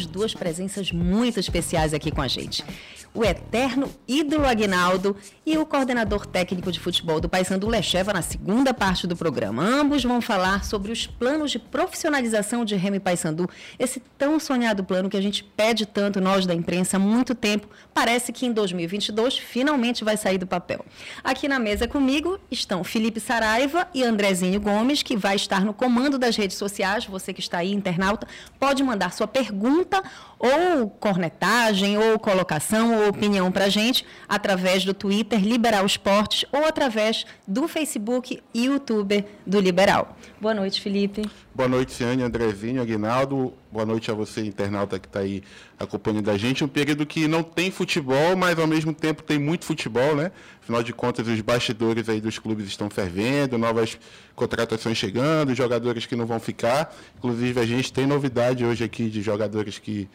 Teremos duas presenças muito especiais aqui com a gente o eterno ídolo Aguinaldo e o coordenador técnico de futebol do Paysandu Lecheva na segunda parte do programa. Ambos vão falar sobre os planos de profissionalização de Remy Paysandu, esse tão sonhado plano que a gente pede tanto nós da imprensa há muito tempo. Parece que em 2022 finalmente vai sair do papel. Aqui na mesa comigo estão Felipe Saraiva e Andrezinho Gomes, que vai estar no comando das redes sociais. Você que está aí, internauta, pode mandar sua pergunta ou cornetagem, ou colocação, ou opinião para a gente através do Twitter Liberal Esportes ou através do Facebook e YouTube do Liberal. Boa noite, Felipe. Boa noite, Ciane, Andrezinho, Aguinaldo. Boa noite a você, internauta que está aí acompanhando a gente. Um período que não tem futebol, mas ao mesmo tempo tem muito futebol, né? Afinal de contas, os bastidores aí dos clubes estão fervendo, novas contratações chegando, jogadores que não vão ficar. Inclusive, a gente tem novidade hoje aqui de jogadores que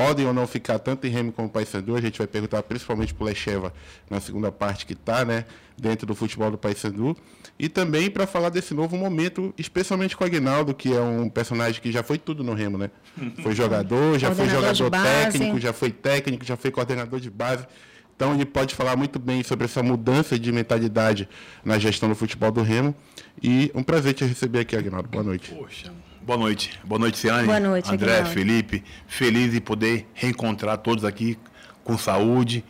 podem ou não ficar tanto em Remo como Paysandu. A gente vai perguntar principalmente para o Lecheva na segunda parte que está né, dentro do futebol do Paysandu. E também para falar desse novo momento, especialmente com o Aguinaldo, que é um personagem que já foi tudo no Remo, né? Foi jogador, já foi jogador técnico, já foi técnico, já foi coordenador de base. Então ele pode falar muito bem sobre essa mudança de mentalidade na gestão do futebol do Remo. E um prazer te receber aqui, Aguinaldo. Boa noite. Poxa, Boa noite. Boa noite, Ciane. Boa noite, André, Aguinaldo. Felipe. Feliz de poder reencontrar todos aqui com saúde,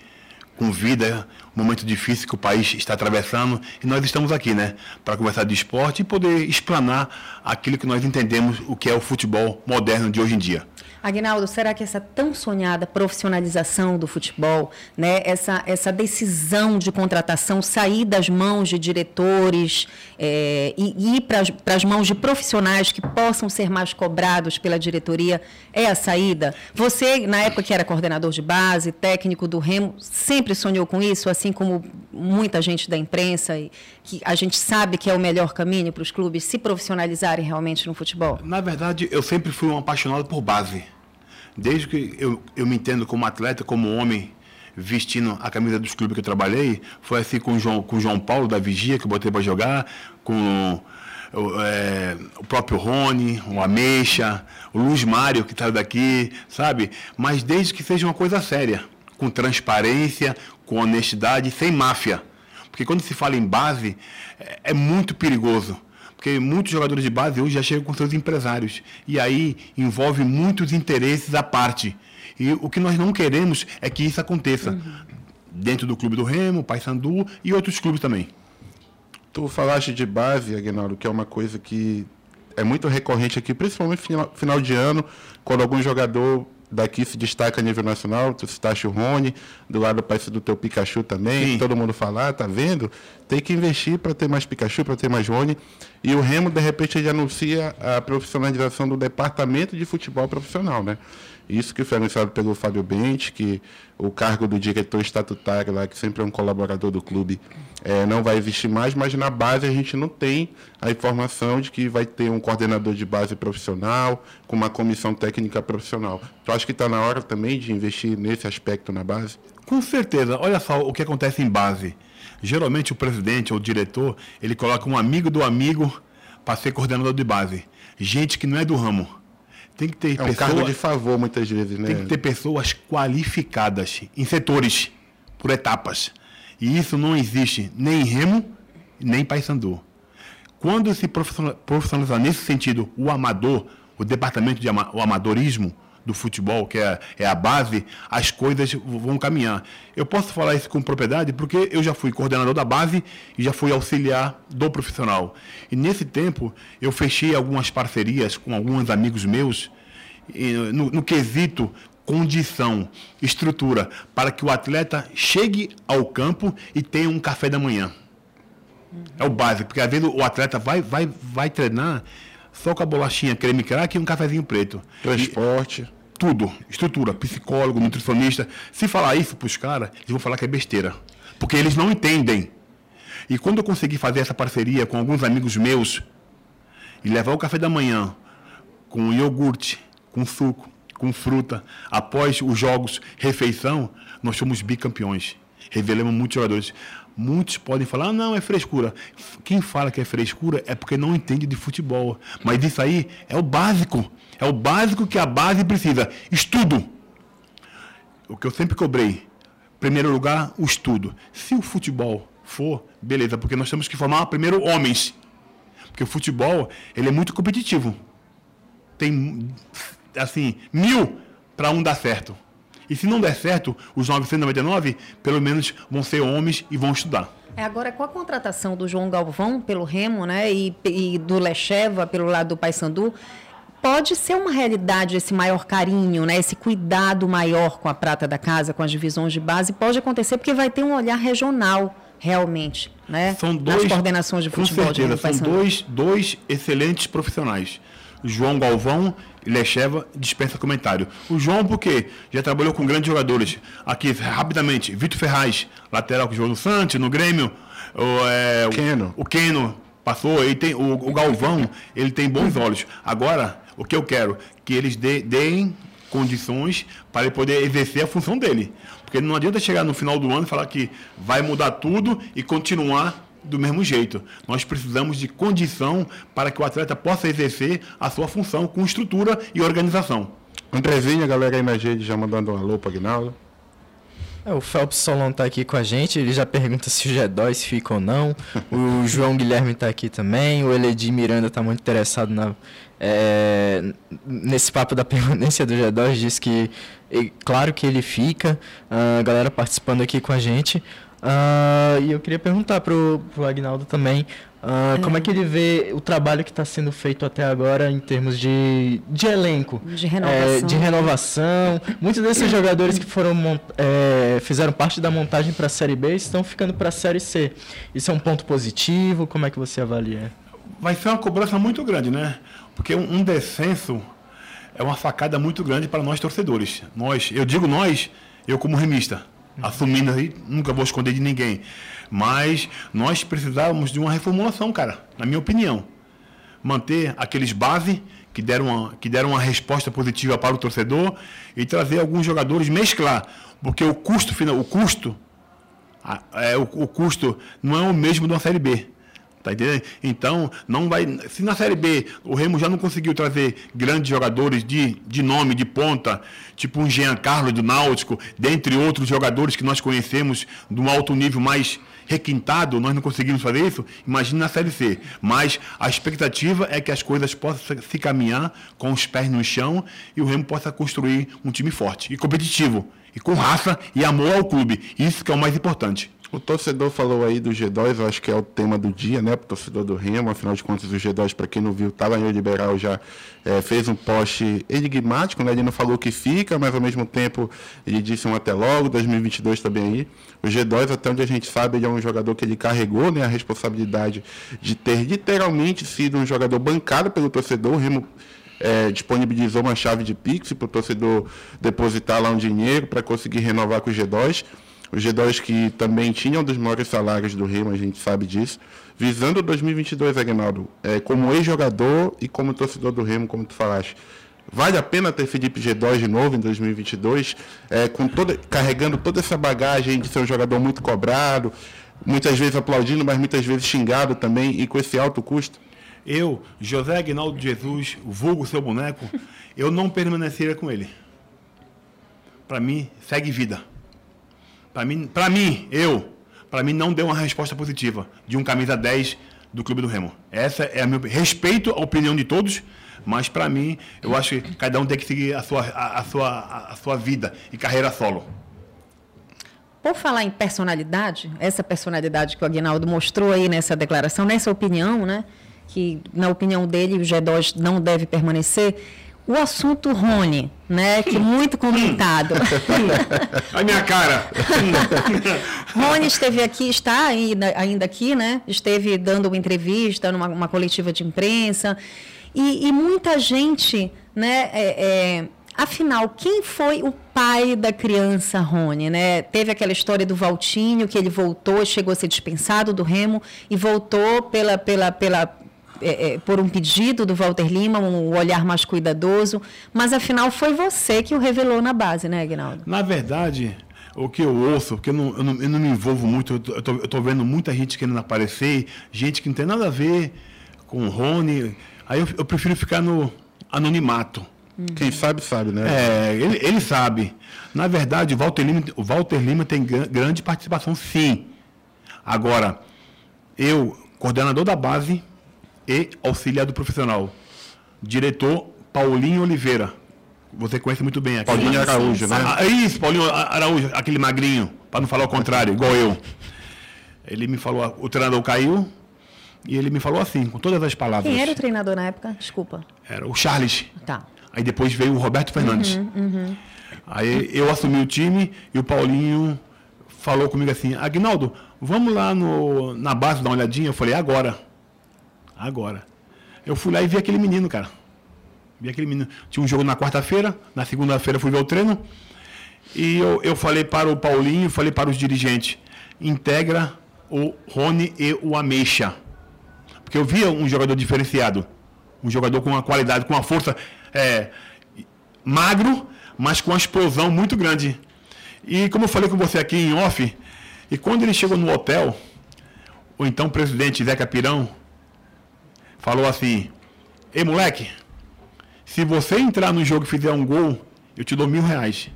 com vida. Um momento difícil que o país está atravessando. E nós estamos aqui, né? Para conversar de esporte e poder explanar aquilo que nós entendemos o que é o futebol moderno de hoje em dia. Agnaldo, será que essa tão sonhada profissionalização do futebol, né, essa, essa decisão de contratação sair das mãos de diretores é, e ir para as mãos de profissionais que possam ser mais cobrados pela diretoria é a saída? Você, na época que era coordenador de base, técnico do Remo, sempre sonhou com isso, assim como muita gente da imprensa, e que a gente sabe que é o melhor caminho para os clubes se profissionalizarem realmente no futebol? Na verdade, eu sempre fui um apaixonado por base. Desde que eu, eu me entendo como atleta, como homem, vestindo a camisa dos clubes que eu trabalhei, foi assim com o João, com o João Paulo da Vigia, que eu botei para jogar, com é, o próprio Rony, o Ameixa, o Luiz Mário, que saiu daqui, sabe? Mas desde que seja uma coisa séria, com transparência, com honestidade, sem máfia. Porque quando se fala em base, é, é muito perigoso porque muitos jogadores de base hoje já chegam com seus empresários. E aí envolve muitos interesses à parte. E o que nós não queremos é que isso aconteça. Uhum. Dentro do clube do Remo, Paysandu e outros clubes também. Tu falaste de base, Aguinaldo, que é uma coisa que é muito recorrente aqui, principalmente final, final de ano, quando algum jogador daqui se destaca a nível nacional, tu citaste o Rony, do lado parece do teu Pikachu também, todo mundo falar, tá vendo? Tem que investir para ter mais Pikachu, para ter mais Rony. E o Remo, de repente, ele anuncia a profissionalização do departamento de futebol profissional, né? Isso que foi anunciado pelo Fábio Bente, que o cargo do diretor estatutário lá, que sempre é um colaborador do clube, é, não vai existir mais, mas na base a gente não tem a informação de que vai ter um coordenador de base profissional, com uma comissão técnica profissional. Tu acha que está na hora também de investir nesse aspecto na base? Com certeza. Olha só o que acontece em base. Geralmente o presidente ou o diretor, ele coloca um amigo do amigo para ser coordenador de base. Gente que não é do ramo tem que ter é um cargo de favor muitas vezes, né? Tem que ter pessoas qualificadas em setores, por etapas. E isso não existe nem em Remo, nem em Paysandu. Quando se profissionalizar nesse sentido o amador, o departamento de ama, o amadorismo do futebol, que é, é a base, as coisas vão caminhar. Eu posso falar isso com propriedade porque eu já fui coordenador da base e já fui auxiliar do profissional. E nesse tempo eu fechei algumas parcerias com alguns amigos meus no, no quesito condição, estrutura, para que o atleta chegue ao campo e tenha um café da manhã. É o básico, porque às vezes o atleta vai, vai, vai treinar só com a bolachinha creme crack e um cafezinho preto. Transporte. E, tudo, estrutura, psicólogo, nutricionista. Se falar isso para os caras, eles vão falar que é besteira. Porque eles não entendem. E quando eu consegui fazer essa parceria com alguns amigos meus e levar o café da manhã com iogurte, com suco, com fruta, após os jogos refeição, nós somos bicampeões. Revelamos muitos jogadores. Muitos podem falar, ah, não, é frescura. Quem fala que é frescura é porque não entende de futebol. Mas isso aí é o básico. É o básico que a base precisa. Estudo. O que eu sempre cobrei. Primeiro lugar, o estudo. Se o futebol for, beleza, porque nós temos que formar primeiro homens. Porque o futebol, ele é muito competitivo. Tem, assim, mil para um dar certo. E se não der certo, os 999, pelo menos vão ser homens e vão estudar. É, agora, com a contratação do João Galvão pelo Remo, né, e, e do Lecheva pelo lado do Paysandu, pode ser uma realidade esse maior carinho, né, esse cuidado maior com a prata da casa, com as divisões de base, pode acontecer porque vai ter um olhar regional realmente, né? São dois nas coordenações de futebol. Com certeza, são dois, dois excelentes profissionais. João Galvão Lecheva dispensa comentário. O João, porque já trabalhou com grandes jogadores. Aqui, rapidamente, Vitor Ferraz, lateral que jogou no Santos, no Grêmio. O, é, Keno. O, o Keno passou. Ele tem, o, o, Galvão, ele tem bons olhos. Agora, o que eu quero? Que eles dê, deem condições para ele poder exercer a função dele. Porque não adianta chegar no final do ano e falar que vai mudar tudo e continuar do mesmo jeito. Nós precisamos de condição para que o atleta possa exercer a sua função com estrutura e organização. Andrezinho, a galera aí na rede já mandando um alô para Aguinaldo. É, o Phelps Solon está aqui com a gente, ele já pergunta se o G2 fica ou não. O João Guilherme está aqui também, o Eledi Miranda está muito interessado na, é, nesse papo da permanência do G2, diz que, claro que ele fica, a galera participando aqui com a gente. Uh, e eu queria perguntar para o Agnaldo também uh, é. como é que ele vê o trabalho que está sendo feito até agora em termos de, de elenco, de renovação. É, de renovação. Muitos desses jogadores que foram é, fizeram parte da montagem para a Série B estão ficando para a Série C. Isso é um ponto positivo? Como é que você avalia? Vai ser uma cobrança muito grande, né? Porque um, um descenso é uma facada muito grande para nós torcedores. Nós, eu digo nós, eu como remista assumindo aí, nunca vou esconder de ninguém. Mas nós precisávamos de uma reformulação, cara, na minha opinião. Manter aqueles base que deram uma, que deram uma resposta positiva para o torcedor e trazer alguns jogadores, mesclar. Porque o custo final, o custo, é, o, o custo não é o mesmo de uma Série B. Tá entendendo? Então, não vai. Se na Série B o Remo já não conseguiu trazer grandes jogadores de, de nome, de ponta, tipo um Jean Carlos do Náutico, dentre outros jogadores que nós conhecemos de um alto nível mais requintado, nós não conseguimos fazer isso, imagine na Série C. Mas a expectativa é que as coisas possam se caminhar com os pés no chão e o Remo possa construir um time forte e competitivo, e com raça e amor ao clube. Isso que é o mais importante. O torcedor falou aí do G2, eu acho que é o tema do dia, né? Para o torcedor do Remo, afinal de contas, o G2, para quem não viu, estava em Liberal já é, fez um post enigmático, né? Ele não falou que fica, mas ao mesmo tempo ele disse um até logo, 2022 também aí. O G2, até onde a gente sabe, ele é um jogador que ele carregou né, a responsabilidade de ter literalmente sido um jogador bancado pelo torcedor. O Remo é, disponibilizou uma chave de Pix para o torcedor depositar lá um dinheiro para conseguir renovar com o G2 o G2 que também tinha um dos maiores salários do Rio, a gente sabe disso. Visando 2022, Aguinaldo, é, como ex-jogador e como torcedor do Remo, como tu falaste, vale a pena ter Felipe G2 de novo em 2022, é, com carregando toda essa bagagem de ser um jogador muito cobrado, muitas vezes aplaudindo, mas muitas vezes xingado também e com esse alto custo? Eu, José Aguinaldo Jesus, vulgo seu boneco, eu não permaneceria com ele. Para mim, segue vida. Para mim, para mim, eu, para mim não deu uma resposta positiva de um camisa 10 do Clube do Remo. Essa é a meu respeito a opinião de todos, mas para mim, eu acho que cada um tem que seguir a sua, a, a sua, a, a sua vida e carreira solo. Por falar em personalidade, essa personalidade que o Aguinaldo mostrou aí nessa declaração, nessa opinião, né, que na opinião dele o G2 não deve permanecer, o assunto Rony, né? Que muito comentado. a minha cara. Rony esteve aqui, está ainda, ainda aqui, né? Esteve dando uma entrevista numa uma coletiva de imprensa. E, e muita gente, né? É, é, afinal, quem foi o pai da criança Rony, né? Teve aquela história do Valtinho, que ele voltou, chegou a ser dispensado do Remo e voltou pela, pela, pela é, é, por um pedido do Walter Lima, um olhar mais cuidadoso, mas afinal foi você que o revelou na base, né, Aguinaldo? Na verdade, o que eu ouço, porque eu não, eu não, eu não me envolvo muito, eu tô, eu tô vendo muita gente querendo aparecer, gente que não tem nada a ver com o Rony. Aí eu, eu prefiro ficar no anonimato. Quem sabe, sabe, né? É, ele, ele sabe. Na verdade, o Walter Lima, o Walter Lima tem gran- grande participação, sim. Agora, eu, coordenador da base e auxiliar do profissional, diretor Paulinho Oliveira. Você conhece muito bem aqui. Paulinho Araújo, né? Ah, isso, Paulinho Araújo, aquele magrinho, para não falar o contrário, igual eu. Ele me falou, o treinador caiu e ele me falou assim, com todas as palavras. Quem era o treinador na época? Desculpa. Era o Charles. Tá. Aí depois veio o Roberto Fernandes. Aí eu assumi o time e o Paulinho falou comigo assim, Agnaldo, vamos lá no, na base dar uma olhadinha? Eu falei, agora. Agora. Eu fui lá e vi aquele menino, cara. Vi aquele menino. Tinha um jogo na quarta-feira, na segunda-feira fui ver o treino. E eu, eu falei para o Paulinho, falei para os dirigentes, integra o Rony e o Ameixa. Porque eu via um jogador diferenciado. Um jogador com uma qualidade, com uma força é, magro, mas com uma explosão muito grande. E como eu falei com você aqui em off, e quando ele chegou no hotel, o então presidente Zeca Pirão falou assim: Ei moleque, se você entrar no jogo e fizer um gol, eu te dou mil reais.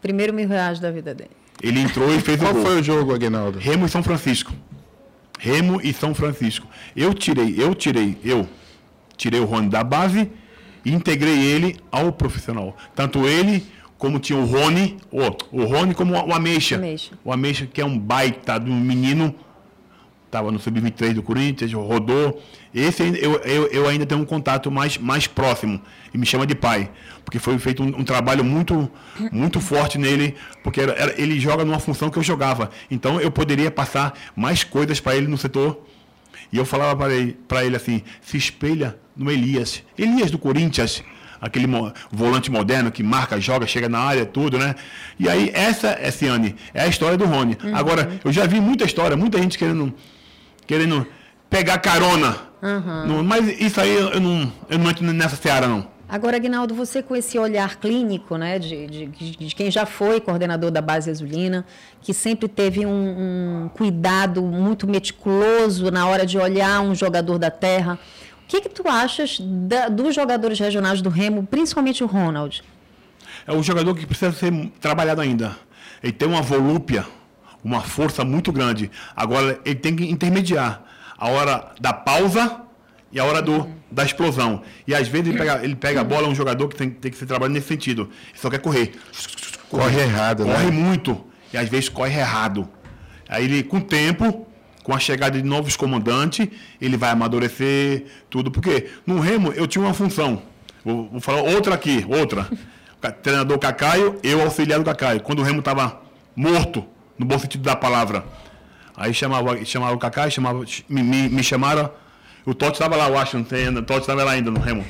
Primeiro mil reais da vida dele. Ele entrou e fez o Qual gol. foi o jogo, Aguinaldo? Remo e São Francisco. Remo e São Francisco. Eu tirei, eu tirei, eu tirei o Rony da base e integrei ele ao profissional. Tanto ele como tinha o Rony, o, o Rony como o Ameixa. Ameixa. O Ameixa que é um baita de um menino, estava no sub-23 do Corinthians, rodou. Esse eu, eu, eu ainda tenho um contato mais, mais próximo e me chama de pai, porque foi feito um, um trabalho muito muito forte nele, porque era- era- ele joga numa função que eu jogava. Então eu poderia passar mais coisas para ele no setor. E eu falava para ele, pra ele assim: se espelha no Elias. Elias do Corinthians, aquele volante moderno que marca, joga, chega na área, tudo, né? E aí, essa, Essiane, é a história do Rony. Agora, eu já vi muita história, muita gente querendo, querendo pegar carona. No- mas isso aí eu não, eu não entro nessa seara, não. Agora, Aguinaldo, você com esse olhar clínico, né, de, de, de quem já foi coordenador da base azulina, que sempre teve um, um cuidado muito meticuloso na hora de olhar um jogador da terra, o que, que tu achas da- dos jogadores regionais do Remo, principalmente o Ronald? É um jogador que precisa ser trabalhado ainda. Ele tem uma volúpia, uma força muito grande. Agora, ele tem que intermediar a hora da pausa e a hora do, da explosão. E às vezes ele pega, ele pega a bola, é um jogador que tem, tem que ser trabalhado nesse sentido. Ele só quer correr. Corre errado, né? Corre muito. E às vezes corre errado. Aí ele, com o tempo, com a chegada de novos comandantes, ele vai amadurecer tudo. Porque no Remo eu tinha uma função. Vou, vou falar outra aqui, outra. O treinador Cacaio, eu auxiliar do Cacaio. Quando o Remo estava morto, no bom sentido da palavra. Aí chamava, chamava o Cacaio, chamava, me, me, me chamaram. O Totti estava lá, eu acho, não tem ainda. O Totti estava lá ainda no Remo.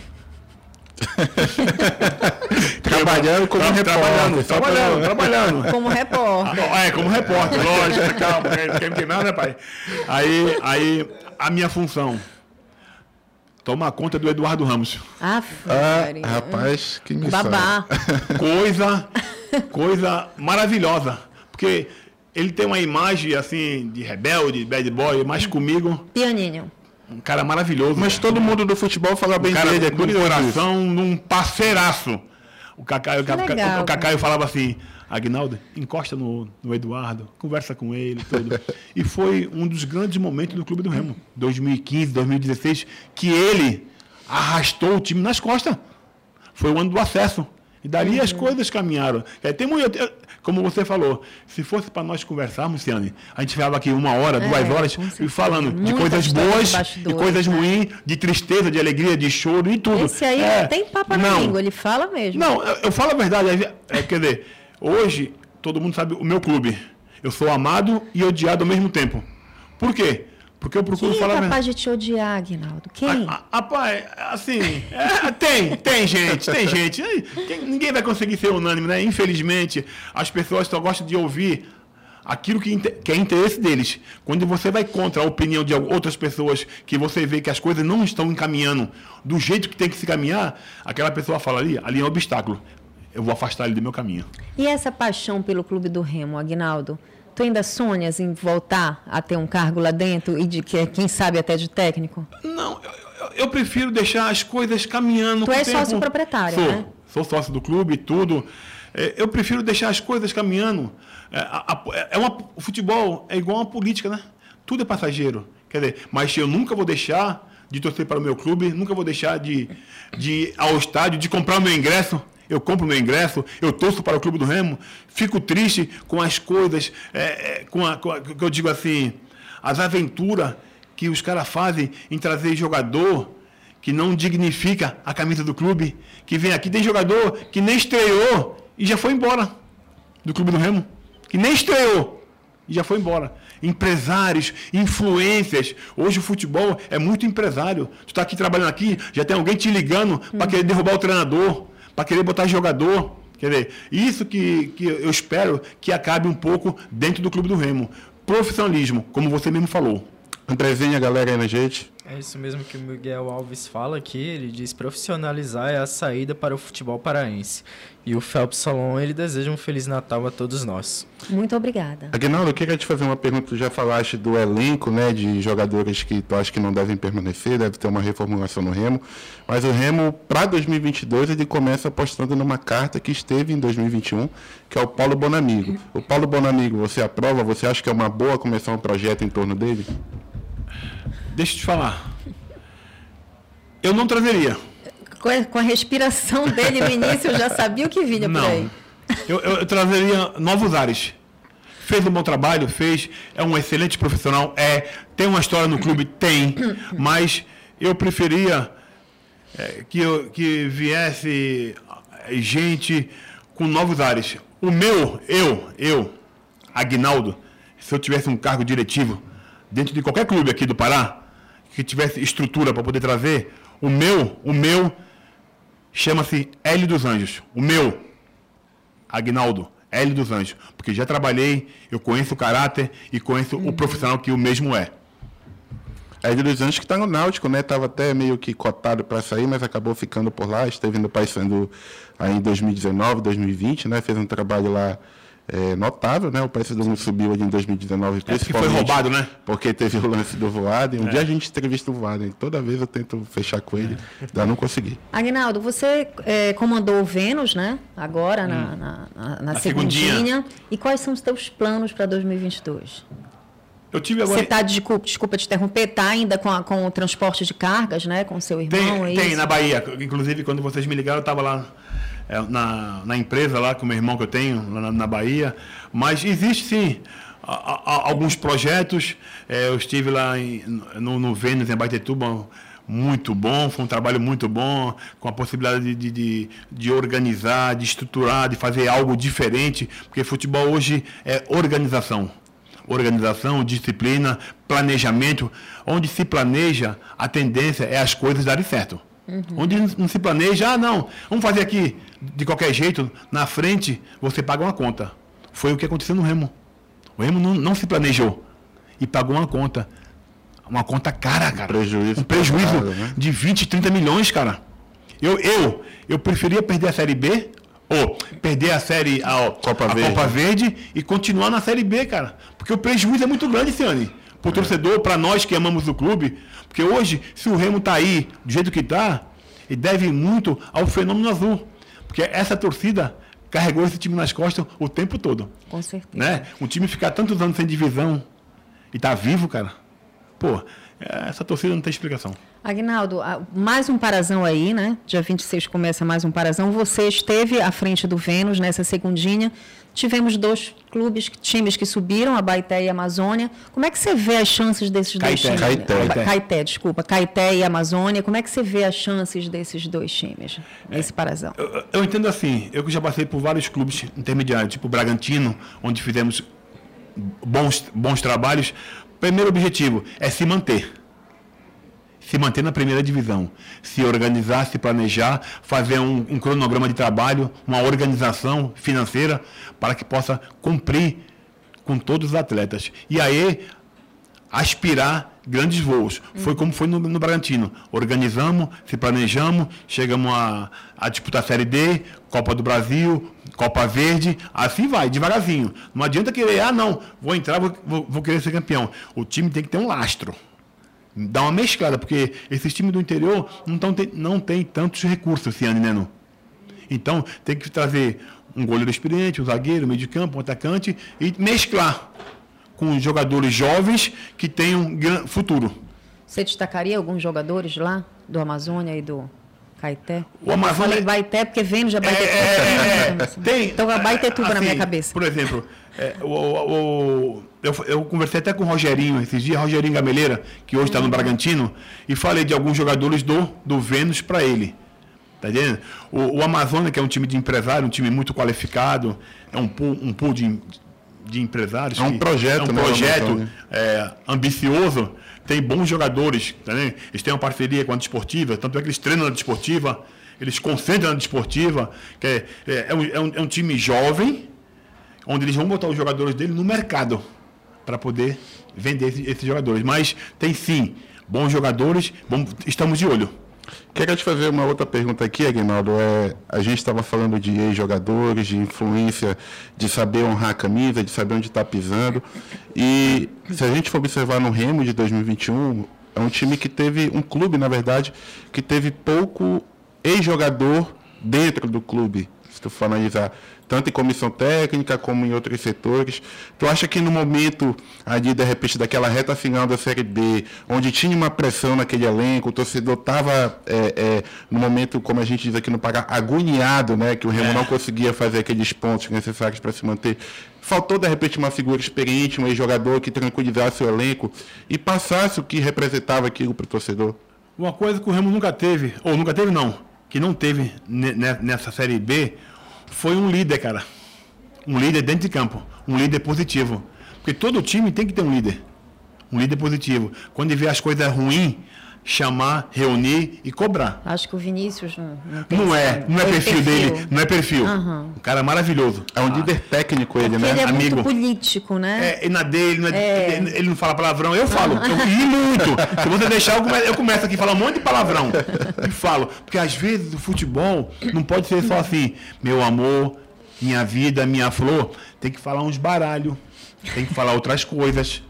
Trabalhando como Tra- repórter. Trabalhando, trabalhando, trabalhando. Como repórter. Ah, É, como repórter, lógico, calma, quer me queimar, né, pai? Aí, aí, a minha função, tomar conta do Eduardo Ramos. Ah, Ah, rapaz, que missão. Babá. Coisa, coisa maravilhosa. Porque ele tem uma imagem, assim, de rebelde, bad boy, mas comigo, Pianinho. um cara maravilhoso. Mas cara. todo mundo do futebol fala bem um cara dele, é isso. coração, num parceiraço. O Cacaio, o Ca- legal, o Cacaio falava assim, Agnaldo, encosta no, no Eduardo, conversa com ele, tudo. e foi um dos grandes momentos do Clube do Remo, 2015, 2016, que ele arrastou o time nas costas. Foi o ano do acesso. E dali Uhum. as coisas caminharam. É, tem muito, eu- como você falou, se fosse para nós conversarmos, Ciane, a gente ficava aqui uma hora, duas É, horas, com e falando de Muita coisas de boas e bastidores, coisas né? ruins, de tristeza, de alegria, de choro e tudo. Esse aí É, não tem papo na língua, ele fala mesmo. Não, eu, eu falo a verdade. é, quer dizer, hoje, todo mundo sabe o meu clube. Eu sou amado e odiado ao mesmo tempo. Por quê? Porque eu procuro Quem é falar a capaz de te odiar, Aguinaldo? Quem? Rapaz, assim, é, tem, tem gente, tem gente. Tem- ninguém vai conseguir ser unânime, né? Infelizmente, as pessoas só gostam de ouvir aquilo que, que é interesse deles. Quando você vai contra a opinião de outras pessoas, que você vê que as coisas não estão encaminhando do jeito que tem que se caminhar, aquela pessoa fala ali, ali é um obstáculo. Eu vou afastar ele do meu caminho. E essa paixão pelo clube do Remo, Agnaldo? Tu ainda sonhas em voltar a ter um cargo lá dentro e de que quem sabe até de técnico? Não, eu, eu- prefiro deixar as coisas caminhando. Tu és tempo. sócio proprietário, Sou, né? Sou sócio do clube e tudo. É, eu prefiro deixar as coisas caminhando. É, a- a- é uma, o futebol é igual uma política, né? Tudo é passageiro. Quer dizer, mas eu nunca vou deixar de torcer para o meu clube, nunca vou deixar de, de ir ao estádio, de comprar o meu ingresso. Eu compro meu ingresso, eu torço para o Clube do Remo, fico triste com as coisas, é, é, com, a, com a- que eu digo assim, as aventuras que os caras fazem em trazer jogador que não dignifica a camisa do clube, que vem aqui, tem jogador que nem estreou e já foi embora do Clube do Remo, que nem estreou e já foi embora. Empresários, influências. Hoje o futebol é muito empresário. Tu está aqui trabalhando aqui, já tem alguém te ligando para querer derrubar o treinador, para querer botar jogador. Quer dizer, isso que, que eu espero que acabe um pouco dentro do Clube do Remo. Profissionalismo, como você mesmo falou. Andrezinho, a galera aí na gente. É isso mesmo que o Miguel Alves fala aqui. Ele diz profissionalizar é a saída para o futebol paraense. E o Phelps Salom, ele deseja um Feliz Natal a todos nós. Muito obrigada. Aguinaldo, eu queria te fazer uma pergunta. Tu já falaste do elenco, né, de jogadores que tu acha que não devem permanecer, deve ter uma reformulação no Remo. Mas o Remo, para 2022, ele começa apostando numa carta que esteve em 2021, que é o Paulo Bonamigo. O Paulo Bonamigo, você aprova? Você acha que é uma boa começar um projeto em torno dele? Deixa eu te falar. Eu não trazeria. Com a, respiração dele no início, eu já sabia o que vinha por aí. Não. Eu, eu- eu trazeria novos ares. Fez um bom trabalho, fez, é um excelente profissional, é, tem uma história no clube, tem, mas eu preferia é, que, eu- que viesse gente com novos ares. O meu, eu, eu, Agnaldo, se eu tivesse um cargo diretivo dentro de qualquer clube aqui do Pará, que tivesse estrutura para poder trazer, o meu, o meu chama-se Hélio dos Anjos. O meu, Agnaldo, Hélio dos Anjos. Porque já trabalhei, eu conheço o caráter e conheço o profissional que o mesmo é. Hélio dos Anjos que está no Náutico, né? Estava até meio que cotado para sair, mas acabou ficando por lá. Esteve no Paysandu aí em 2019, 2020, né? Fez um trabalho lá é, notável, né? O Paysandu não subiu ali em 2019, É porque foi principalmente roubado, né? porque teve o lance do Voaden. Um dia a gente entrevista o Voaden. Toda vez eu tento fechar com ele, ainda não consegui. Agnaldo, você eh, comandou o Vênus, né? Agora, na, na, na- na Na segundinha. segundinha. E quais são os teus planos para 2022? Eu tive Você agora. está, desculpa, desculpa te interromper, está ainda com, a- com o transporte de cargas, né? Com seu irmão, Tem, é tem na Bahia. Inclusive, quando vocês me ligaram, eu estava lá é, na, na empresa lá com o meu irmão que eu tenho, lá na, na Bahia. Mas existe sim a- a- alguns projetos. É, eu estive lá em- no, no Vênus, em Baitetuba, muito bom, foi um trabalho muito bom, com a possibilidade de, de, de, de organizar, de estruturar, de fazer algo diferente, porque futebol hoje é organização organização, disciplina, planejamento. Onde se planeja, a tendência é as coisas darem certo. Onde não se planeja, ah, não, vamos fazer aqui de qualquer jeito, na frente você paga uma conta. Foi o que aconteceu no Remo. O Remo não, não se planejou e pagou uma conta. Uma conta cara, cara. prejuízo Um prejuízo né? de 20, 30 milhões, cara. Eu, eu, eu preferia perder a Série B, ou perder a Série a, Copa a Verde. Copa Verde e continuar na Série B, cara. Porque o prejuízo é muito grande, Ciane. Pro torcedor, para nós que amamos o clube. Porque hoje, se o Remo tá aí do jeito que tá, e deve muito ao fenômeno azul. Porque essa torcida carregou esse time nas costas o tempo todo. Com certeza. Né? Um time ficar tantos anos sem divisão e tá vivo, cara. Pô, essa torcida não tem explicação. Agnaldo, mais um parazão aí, né? Dia 26 começa mais um parazão. Você esteve à frente do Vênus nessa segundinha. Tivemos dois clubes, times que subiram, a Baité e a Amazônia. Como é que você vê as chances desses dois Caeté. times? Caeté. Ba- Caeté, desculpa. Caeté e Amazônia. Como é que você vê as chances desses dois times nesse parazão? Eu, eu entendo assim, eu que já passei por vários clubes intermediários, tipo Bragantino, onde fizemos bons, bons trabalhos. Primeiro objetivo é se manter. Se manter na primeira divisão. Se organizar, se planejar, fazer um, um cronograma de trabalho, uma organização financeira para que possa cumprir com todos os atletas. E aí, aspirar grandes voos. Foi como foi no, no Bragantino. Organizamos, se planejamos, chegamos a, a disputar a Série D, Copa do Brasil, Copa Verde, assim vai, devagarzinho. Não adianta querer, ah, não, vou entrar, vou, vou, vou querer ser campeão. O time tem que ter um lastro. Dá uma mesclada, porque esses times do interior não, tão, não tem tantos recursos esse ano, né, não? Então, tem que trazer um goleiro experiente, um zagueiro, um meio de campo, um atacante e mesclar com jogadores jovens que tenham futuro. Você destacaria alguns jogadores lá do Amazônia e do Caeté? O Amazônia- Eu falei Baité porque vendo já Baité. É, tem, Então vai Baité tudo na assim, minha cabeça. Por exemplo, é, o, o- o- eu, eu conversei até com o Rogerinho esses dias, Rogerinho Gameleira, que hoje está no Bragantino, e falei de alguns jogadores do, do Vênus para ele. Tá entendendo? O, o Amazônia, que é um time de empresário, um time muito qualificado, é um pool, um pool de, de empresários. É um projeto, é um né, projeto é, ambicioso, tem bons jogadores, tá eles têm uma parceria com a desportiva, tanto é que eles treinam na desportiva, eles concentram na desportiva, que é, é, é um, é um- é um time jovem, onde eles vão botar os jogadores dele no mercado para poder vender esses, esses jogadores. Mas tem sim bons jogadores, vamos- estamos de olho. Quero te fazer uma outra pergunta aqui, Aguinaldo. É, a gente estava falando de ex-jogadores, de influência, de saber honrar a camisa, de saber onde está pisando. E se a gente for observar no Remo de 2021, é um time que teve, um clube, na verdade, que teve pouco ex-jogador dentro do clube, se tu for analisar, tanto em comissão técnica como em outros setores. Tu acha que no momento ali, de repente, daquela reta final da Série B, onde tinha uma pressão naquele elenco, o torcedor estava, no momento, como a gente diz aqui no Pará, agoniado, né? Que o Remo não conseguia fazer aqueles pontos necessários para se manter. Faltou, de repente, uma figura experiente, um ex-jogador que tranquilizasse o elenco e passasse o que representava aquilo para o torcedor. Uma coisa que o Remo nunca teve, ou nunca teve não, que não teve ne- ne- nessa Série B, foi um líder, cara. Um líder dentro de campo. Um líder positivo. Porque todo time tem que ter um líder. Um líder positivo. Quando vê as coisas ruins, chamar, reunir e cobrar. Acho que o Vinícius não, não Não é, não é esse perfil dele, não é perfil. Aham. Um cara maravilhoso. É um líder técnico ele, Porque né? ele é amigo. muito político, né? É, e na dele, não é- É. ele, não fala palavrão, eu falo. Eu ri muito. Se você deixar, eu começo, eu começo aqui a falar um monte de palavrão. E falo. Porque às vezes o futebol não pode ser só assim, meu amor, minha vida, minha flor. Tem que falar uns baralhos. Tem que falar outras coisas.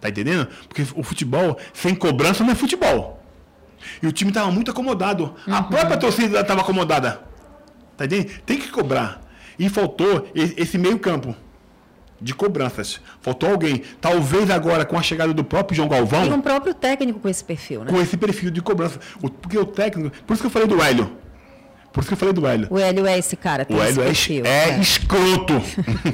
Tá entendendo? Porque o futebol, sem cobrança, não é futebol. E o time estava muito acomodado. A própria torcida estava acomodada. Tá entendendo? Tem que cobrar. E faltou esse meio campo de cobranças. Faltou alguém. Talvez agora, com a chegada do próprio João Galvão, E um próprio técnico com esse perfil, né? com esse perfil de cobrança. O- porque o técnico. Por isso que eu falei do Hélio. Por isso que eu falei do Hélio. O Hélio é esse cara, tem O Hélio é, perfil. é é. escroto.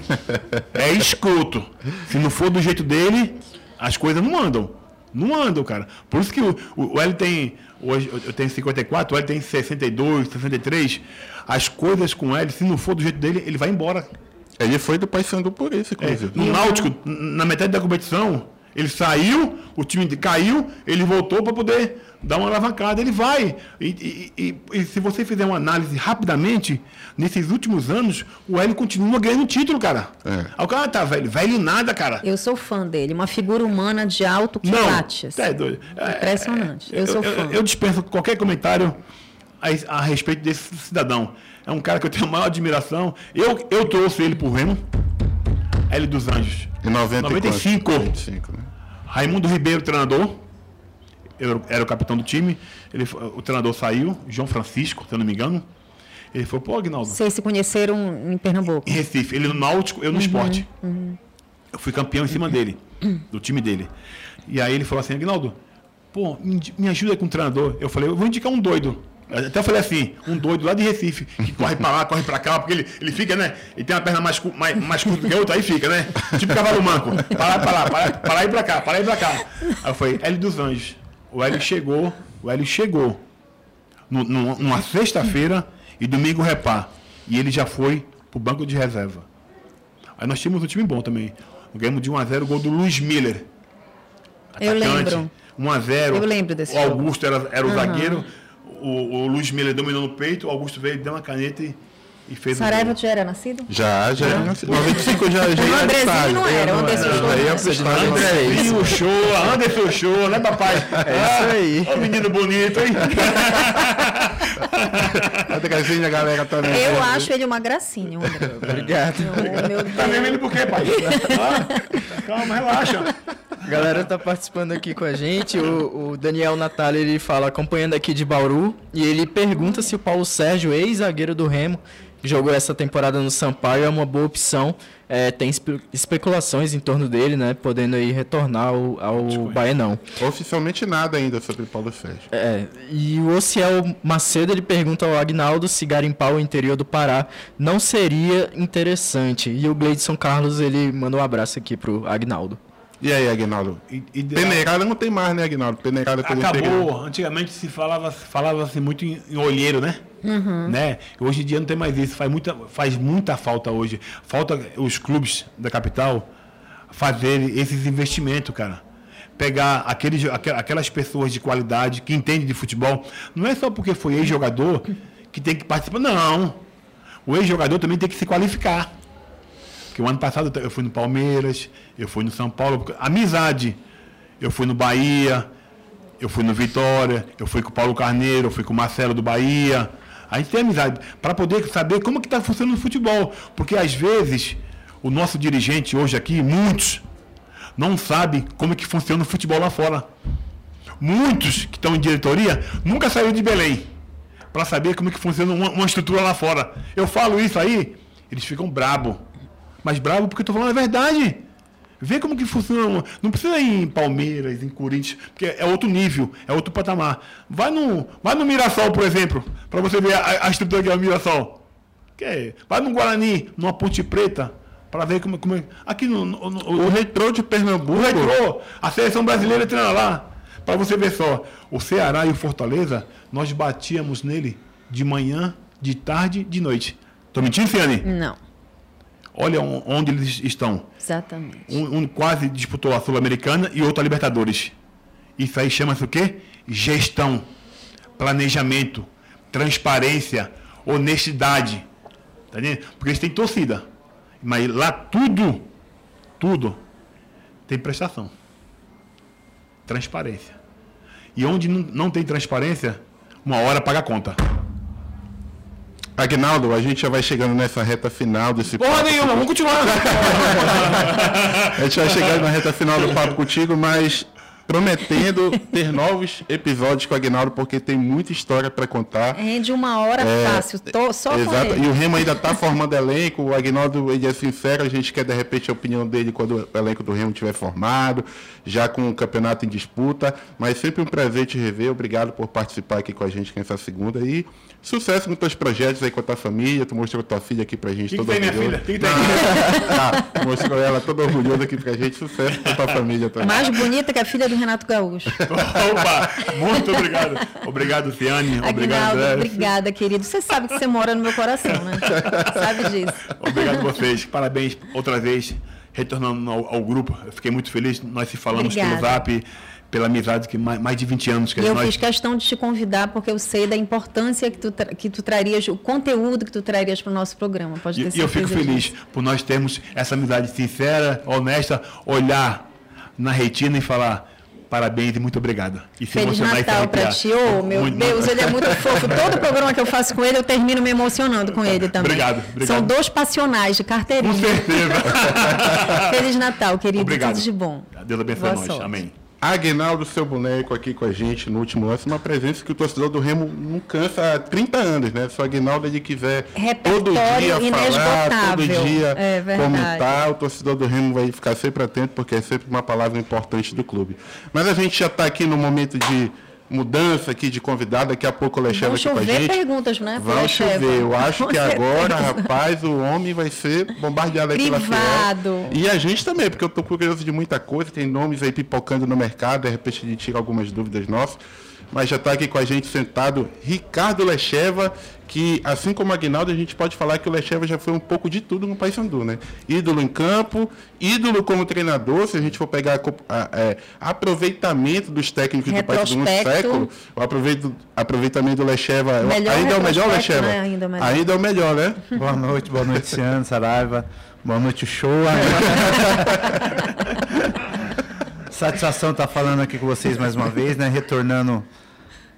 é escroto. Se não for do jeito dele, as coisas não andam. Não andam, cara. Por isso que o, o, o Hélio tem. Hoje eu tenho 54, o Hélio tem 62, 63. As coisas com o Hélio, se não for do jeito dele, ele vai embora. Ele foi do Paysandu por isso, É, inclusive. no Náutico, na metade da competição, ele saiu, o time caiu, ele voltou para poder dar uma alavancada. Ele vai. E, e- e- e se você fizer uma análise rapidamente, nesses últimos anos, o Hélio continua ganhando título, cara. É. Aí o cara tá velho, velho nada, cara. Eu sou fã dele, uma figura humana de alto Não, quilate. assim. é doido. É, Impressionante. Eu, sou fã. Eu, eu dispenso qualquer comentário a, a respeito desse cidadão. É um cara que eu tenho a maior admiração. Eu, eu trouxe ele pro Remo. Hélio dos Anjos. Em 90 e 95. quanto? 95, né? Raimundo Ribeiro, treinador. Eu era o capitão do time. Ele, o treinador saiu, João Francisco, se eu não me engano. Ele falou, pô, Aguinaldo, Vocês se conheceram em Pernambuco. em Recife. Ele no Náutico, eu no Uhum, esporte. Eu fui campeão em cima dele, do time dele. E aí ele falou assim, Aguinaldo, pô, me ajuda com o treinador. Eu falei, eu vou indicar um doido. Até falei assim, um doido lá de Recife, que corre pra lá, corre pra cá, porque ele, ele fica, né? Ele tem uma perna mais, mais, mais curta que a outra, aí fica, né? Tipo cavalo manco. Para lá, para lá, para, para lá e pra cá, para lá e pra cá. Aí eu falei, Hélio dos Anjos. O Hélio chegou, o Hélio chegou no- no- numa sexta-feira e domingo repar. E ele já foi pro banco de reserva. Aí nós tínhamos um time bom também. Ganhamos de 1x0 o gol do Luiz Miller. Eu lembro. 1x0. Eu lembro desse O jogo. Augusto era, era o zagueiro. O, o Luiz Miller dominou no peito. O Augusto veio, deu uma caneta e e fez Saraiva, o tu já era nascido? Já, já. 95 eu já, já O Andrezinho não era, o ia não pro era. André, o show, Anderson show, né, papai? É isso aí. Ô, menino bonito, hein? Andrezinho, a galera também. Eu acho ele uma gracinha, o André. Obrigado. Meu Tá vendo ele por quê, pai? Ah, calma, relaxa. A galera tá participando aqui com a gente. O, o Daniel Natália, ele fala acompanhando aqui de Bauru. E ele pergunta se o Paulo Sérgio, ex-zagueiro do Remo, que jogou essa temporada no Sampaio, é uma boa opção. É, tem espe- especulações em torno dele, né? Podendo aí retornar ao, ao Baenão. Oficialmente nada ainda sobre Paulo Sérgio. É, e o Ociel Macedo ele pergunta ao Agnaldo se garimpar o interior do Pará não seria interessante. E o Gleidson Carlos ele manda um abraço aqui pro Agnaldo. E aí, Aguinaldo? E Peneirada não tem mais, né, Aguinaldo? Peneirada pelo interior. Acabou. Antigamente se falava, falava-se muito em, em olheiro, né? Né? Hoje em dia não tem mais isso. Faz muita, faz muita falta hoje. Falta os clubes da capital fazerem esses investimentos, cara. Pegar aqueles, aquel- aquelas pessoas de qualidade que entendem de futebol. Não é só porque foi ex-jogador que tem que participar. Não. O ex-jogador também tem que se qualificar. Que o ano passado eu fui no Palmeiras, eu fui no São Paulo. porque- Amizade. Eu fui no Bahia, eu fui no Vitória, eu fui com o Paulo Carneiro, eu fui com o Marcelo do Bahia. A gente tem amizade para poder saber como que está funcionando o futebol. Porque às vezes o nosso dirigente hoje aqui, muitos, não sabe como que funciona o futebol lá fora. Muitos que estão em diretoria nunca saíram de Belém para saber como que funciona uma, uma estrutura lá fora. Eu falo isso aí, eles ficam brabo. Mas brabo porque tô falando a verdade. Vê como que funciona. uma- Não precisa ir em Palmeiras, em Corinthians, porque é outro nível, é outro patamar. Vai no, vai no Mirassol, por exemplo, para você ver a, a estrutura que é o Mirassol. Que é- vai no Guarani, numa Ponte Preta, para ver como, como é. Aqui no, no- no- O retrô de Pernambuco. o retrô, a seleção brasileira treina lá. Para você ver só, o Ceará e o Fortaleza, nós batíamos nele de manhã, de tarde, de noite. Tô mentindo, Ciane? Não, Olha on- onde eles estão. exatamente. Um, um quase disputou a Sul-Americana e outro a Libertadores. Isso aí chama-se o quê? Gestão, planejamento, transparência, honestidade. Tá entendendo? Porque eles têm torcida. Mas lá tudo, tudo tem prestação. Transparência. E onde não, não tem transparência, uma hora paga a conta. Agnaldo, a gente já vai chegando nessa reta final desse Porra papo. nenhuma, vamos continuar. A gente vai chegando na reta final do papo contigo, mas prometendo ter novos episódios com o Agnaldo, porque tem muita história para contar. Rende uma hora fácil, tô, só com Exato. ele. E o Remo ainda está formando elenco. O Agnaldo ele é sincero, a gente quer de repente a opinião dele quando o elenco do Remo estiver formado, já com o campeonato em disputa. Mas sempre um prazer te rever. Obrigado por participar aqui com a gente nessa segunda. E sucesso nos teus projetos aí com a tua família. Tu mostrou tua filha aqui pra gente. Que, que toda tem, minha orgulhosa. filha? O que, que tem? Tá, mostrou ela toda orgulhosa aqui pra gente. Sucesso pra tua família também. Mais bonita que a filha do Renato Gaúcho. Opa, muito obrigado. Obrigado, Ciane. Obrigado, André. obrigada, querido. Você sabe que você mora no meu coração, né? Sabe disso. Obrigado a vocês. Parabéns outra vez. Retornando ao, ao grupo, eu fiquei muito feliz. Nós se falamos Obrigada. pelo zap, pela amizade que mais, mais de 20 anos que E eu nós. fiz questão de te convidar porque eu sei da importância que tu, tra- que tu trarias, o conteúdo que tu trarias para o nosso programa. Pode ter E, e eu fico feliz disso. por nós termos essa amizade sincera, honesta, olhar na retina e falar parabéns e muito obrigado. E Feliz Natal para ti. Oh, meu Muito- Deus, ele é muito fofo. Todo programa que eu faço com ele, eu termino me emocionando com ele também. Obrigado, obrigado. São dois passionais de Com carteirinha. certeza. Feliz Natal, querido. Obrigado. Tudo de bom. Deus abençoe Boa nós. sorte. Amém. Aguinaldo, seu boneco aqui com a gente no último lance, uma presença que o torcedor do Remo não cansa há 30 anos, né? Se o Aguinaldo ele quiser todo dia falar, todo dia É comentar, o torcedor do Remo vai ficar sempre atento, porque é sempre uma palavra importante do clube. Mas a gente já está aqui no momento de mudança aqui de convidado, daqui a pouco o Lecheva Vão aqui com a gente. perguntas, né? Vão Lecheva? chover. Eu acho Com que agora, certeza. rapaz, o homem vai ser bombardeado aí pela Privado. Fiel. E a gente também, porque eu tô curioso de muita coisa, tem nomes aí pipocando no mercado, de repente a gente tira algumas dúvidas nossas. mas já está aqui com a gente sentado Ricardo Lecheva, que assim como o Aguinaldo, a gente pode falar que o Lecheva já foi um pouco de tudo no Paysandu, né? Ídolo em campo, ídolo como treinador, se a gente for pegar a, a, é, aproveitamento dos técnicos do Paysandu no século, o aproveitamento do Lecheva ainda é o melhor, Lecheva? Né? Ainda, é o melhor. ainda é o melhor, né? Boa noite, boa noite, Ciano, Saraiva. Boa noite, show. Satisfação estar falando aqui com vocês mais uma vez, né? Retornando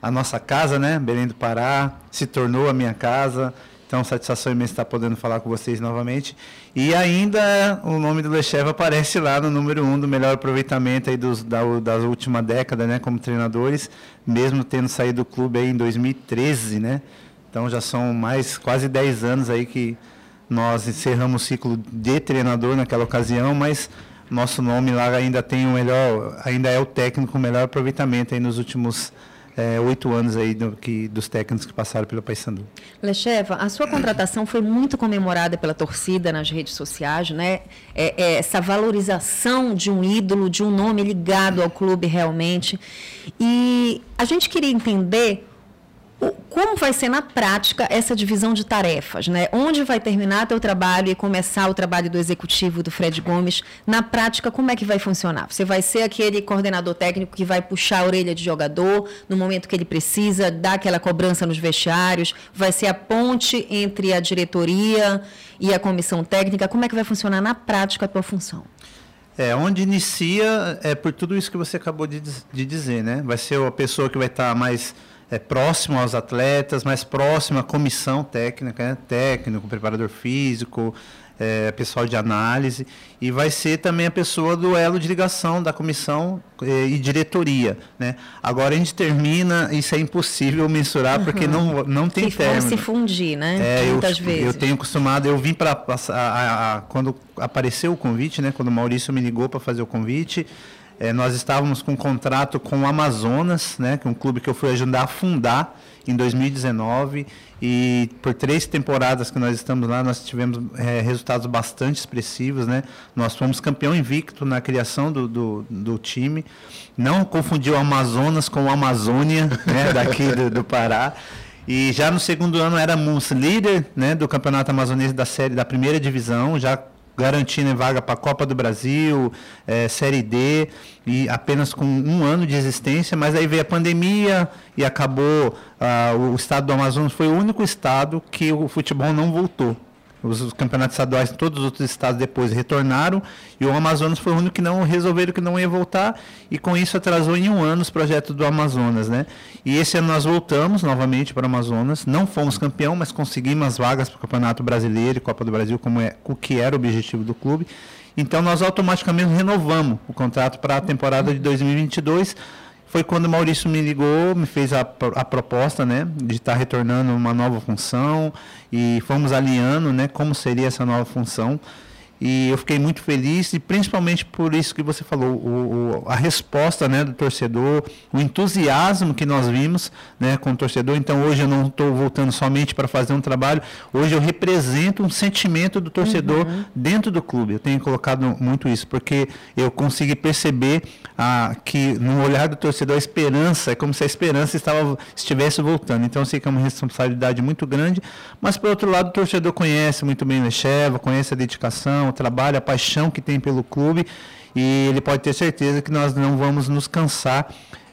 a nossa casa, né? Belém do Pará, se tornou a minha casa. Então, satisfação imensa estar podendo falar com vocês novamente. E ainda o nome do Lecheva aparece lá no número um do melhor aproveitamento aí dos, da, última década, né? Como treinadores, mesmo tendo saído do clube aí em 2013, né? Então, já são mais quase 10 anos aí que nós encerramos o ciclo de treinador naquela ocasião, mas nosso nome lá ainda tem o melhor, ainda é o técnico com o melhor aproveitamento aí nos últimos é, oito anos aí do, que, dos técnicos que passaram pelo Paysandu. Lecheva, a sua contratação foi muito comemorada pela torcida nas redes sociais, né? É, é, essa valorização de um ídolo, de um nome ligado ao clube realmente. E a gente queria entender como vai ser na prática essa divisão de tarefas, né? Onde vai terminar teu trabalho e começar o trabalho do executivo do Fred Gomes? Na prática, como é que vai funcionar? Você vai ser aquele coordenador técnico que vai puxar a orelha de jogador no momento que ele precisa, dar aquela cobrança nos vestiários? Vai ser a ponte entre a diretoria e a comissão técnica? Como é que vai funcionar na prática a tua função? É, onde inicia é por tudo isso que você acabou de, de dizer, né? Vai ser a pessoa que vai estar mais é, próximo aos atletas, mais próximo à comissão técnica, né? técnico, preparador físico, é, pessoal de análise, e vai ser também a pessoa do elo de ligação da comissão é, e diretoria. Né? Agora a gente termina, isso é impossível mensurar, uhum. porque não, não tem se término. se fundir, né? É, Muitas eu, vezes. Eu tenho acostumado, eu vim para passar, quando apareceu o convite, né? quando o Maurício me ligou para fazer o convite, é, nós estávamos com um contrato com o Amazonas, né, que é um clube que eu fui ajudar a fundar em 2019 e por três temporadas que nós estamos lá nós tivemos é, resultados bastante expressivos, né? Nós fomos campeão invicto na criação do, do, do time, não confundiu o Amazonas com o Amazônia, né, daqui do, do Pará. E já no segundo ano éramos líder né, do campeonato amazonense da série da primeira divisão, já garantindo vaga para a Copa do Brasil, é, Série D, e apenas com um ano de existência, mas aí veio a pandemia e acabou. Ah, o estado do Amazonas foi o único estado que o futebol não voltou. Os, campeonatos estaduais todos os outros estados depois retornaram e o Amazonas foi o único que não resolveram que não ia voltar e com isso atrasou em um ano os projetos do Amazonas, né? E esse ano nós voltamos novamente para o Amazonas, não fomos campeão, mas conseguimos as vagas para o Campeonato Brasileiro e Copa do Brasil, como é o que era o objetivo do clube. Então nós automaticamente renovamos o contrato para a temporada de 2022 foi quando o Maurício me ligou, me fez a, a proposta, né, de estar retornando uma nova função e fomos alinhando, né, como seria essa nova função. E eu fiquei muito feliz e principalmente por isso que você falou, o, o, a resposta né, do torcedor, o entusiasmo que nós vimos né, com o torcedor. Então hoje eu não estou voltando somente para fazer um trabalho, hoje eu represento um sentimento do torcedor uhum. dentro do clube. Eu tenho colocado muito isso, porque eu consegui perceber ah, que no olhar do torcedor a esperança, é como se a esperança estava, estivesse voltando. Então eu sei que é uma responsabilidade muito grande, mas por outro lado o torcedor conhece muito bem o Lecheva, conhece a dedicação o trabalho, a paixão que tem pelo clube e ele pode ter certeza que nós não vamos nos cansar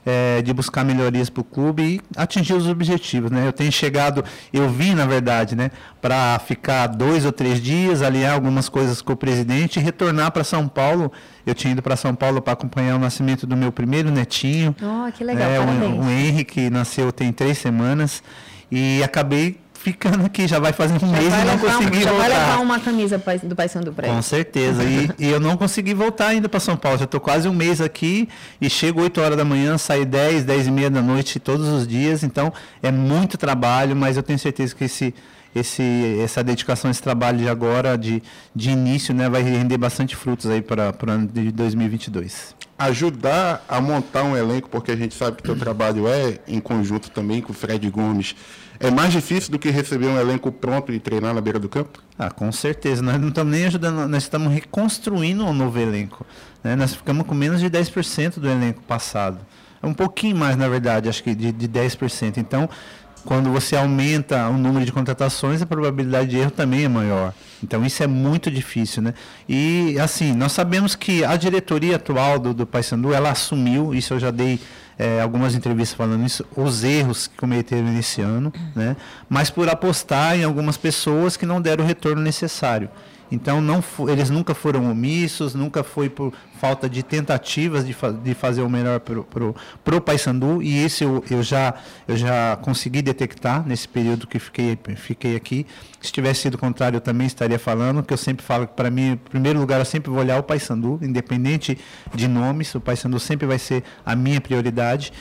é, de buscar melhorias para o clube e atingir os objetivos, né? Eu tenho chegado, eu vim na verdade, né, para ficar dois ou três dias, alinhar algumas coisas com o presidente e retornar para São Paulo. Eu tinha ido para São Paulo para acompanhar o nascimento do meu primeiro netinho. Oh, que legal, é, o, o Henrique nasceu tem três semanas e acabei ficando aqui, já vai fazer um já mês e não consegui um, já voltar. Já vai levar uma camisa do Paysandu para ele. Com certeza. E, e, eu não consegui voltar ainda para São Paulo. Já estou quase um mês aqui e chego 8 horas da manhã, saio 10, 10 e meia da noite todos os dias. Então é muito trabalho, mas eu tenho certeza que esse esse, essa dedicação, esse trabalho de agora, de, de início, né, vai render bastante frutos aí para o ano de 2022. Ajudar a montar um elenco, porque a gente sabe que o teu trabalho é em conjunto também com o Fred Gomes é mais difícil do que receber um elenco pronto e treinar na beira do campo? Ah, com certeza. Nós não estamos nem ajudando, nós estamos reconstruindo um novo elenco. Né? Nós ficamos com menos de 10% do elenco passado. um pouquinho mais, na verdade, acho que de, de 10%. Então, quando você aumenta o número de contratações, a probabilidade de erro também é maior. Então isso é muito difícil, né? E assim, nós sabemos que a diretoria atual do, do Paysandu, ela assumiu, isso eu já dei é, algumas entrevistas falando isso, os erros que cometeram nesse ano, né? Mas por apostar em algumas pessoas que não deram o retorno necessário. Então não eles nunca foram omissos, nunca foi por falta de tentativas de, fa de fazer o melhor pro, pro, pro Paysandu e isso eu, eu, já, eu já consegui detectar nesse período que fiquei, fiquei aqui. Se tivesse sido contrário, eu também estaria falando, que eu sempre falo que para mim, em primeiro lugar, eu sempre vou olhar o Paysandu, independente de nomes, o Paysandu sempre vai ser a minha prioridade.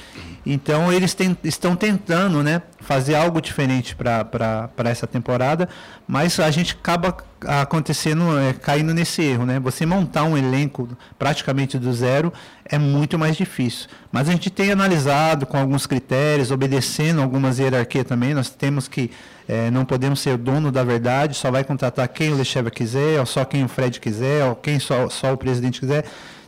Então eles estão tentando né, fazer algo diferente para essa temporada, mas a gente acaba acontecendo, é, caindo nesse erro. Né? Você montar um elenco praticamente do zero é muito mais difícil. Mas a gente tem analisado com alguns critérios, obedecendo algumas hierarquias também. Nós temos que, é, não podemos ser dono da verdade, só vai contratar quem o Lecheva quiser, ou só quem o Fred quiser, ou quem só, só o presidente quiser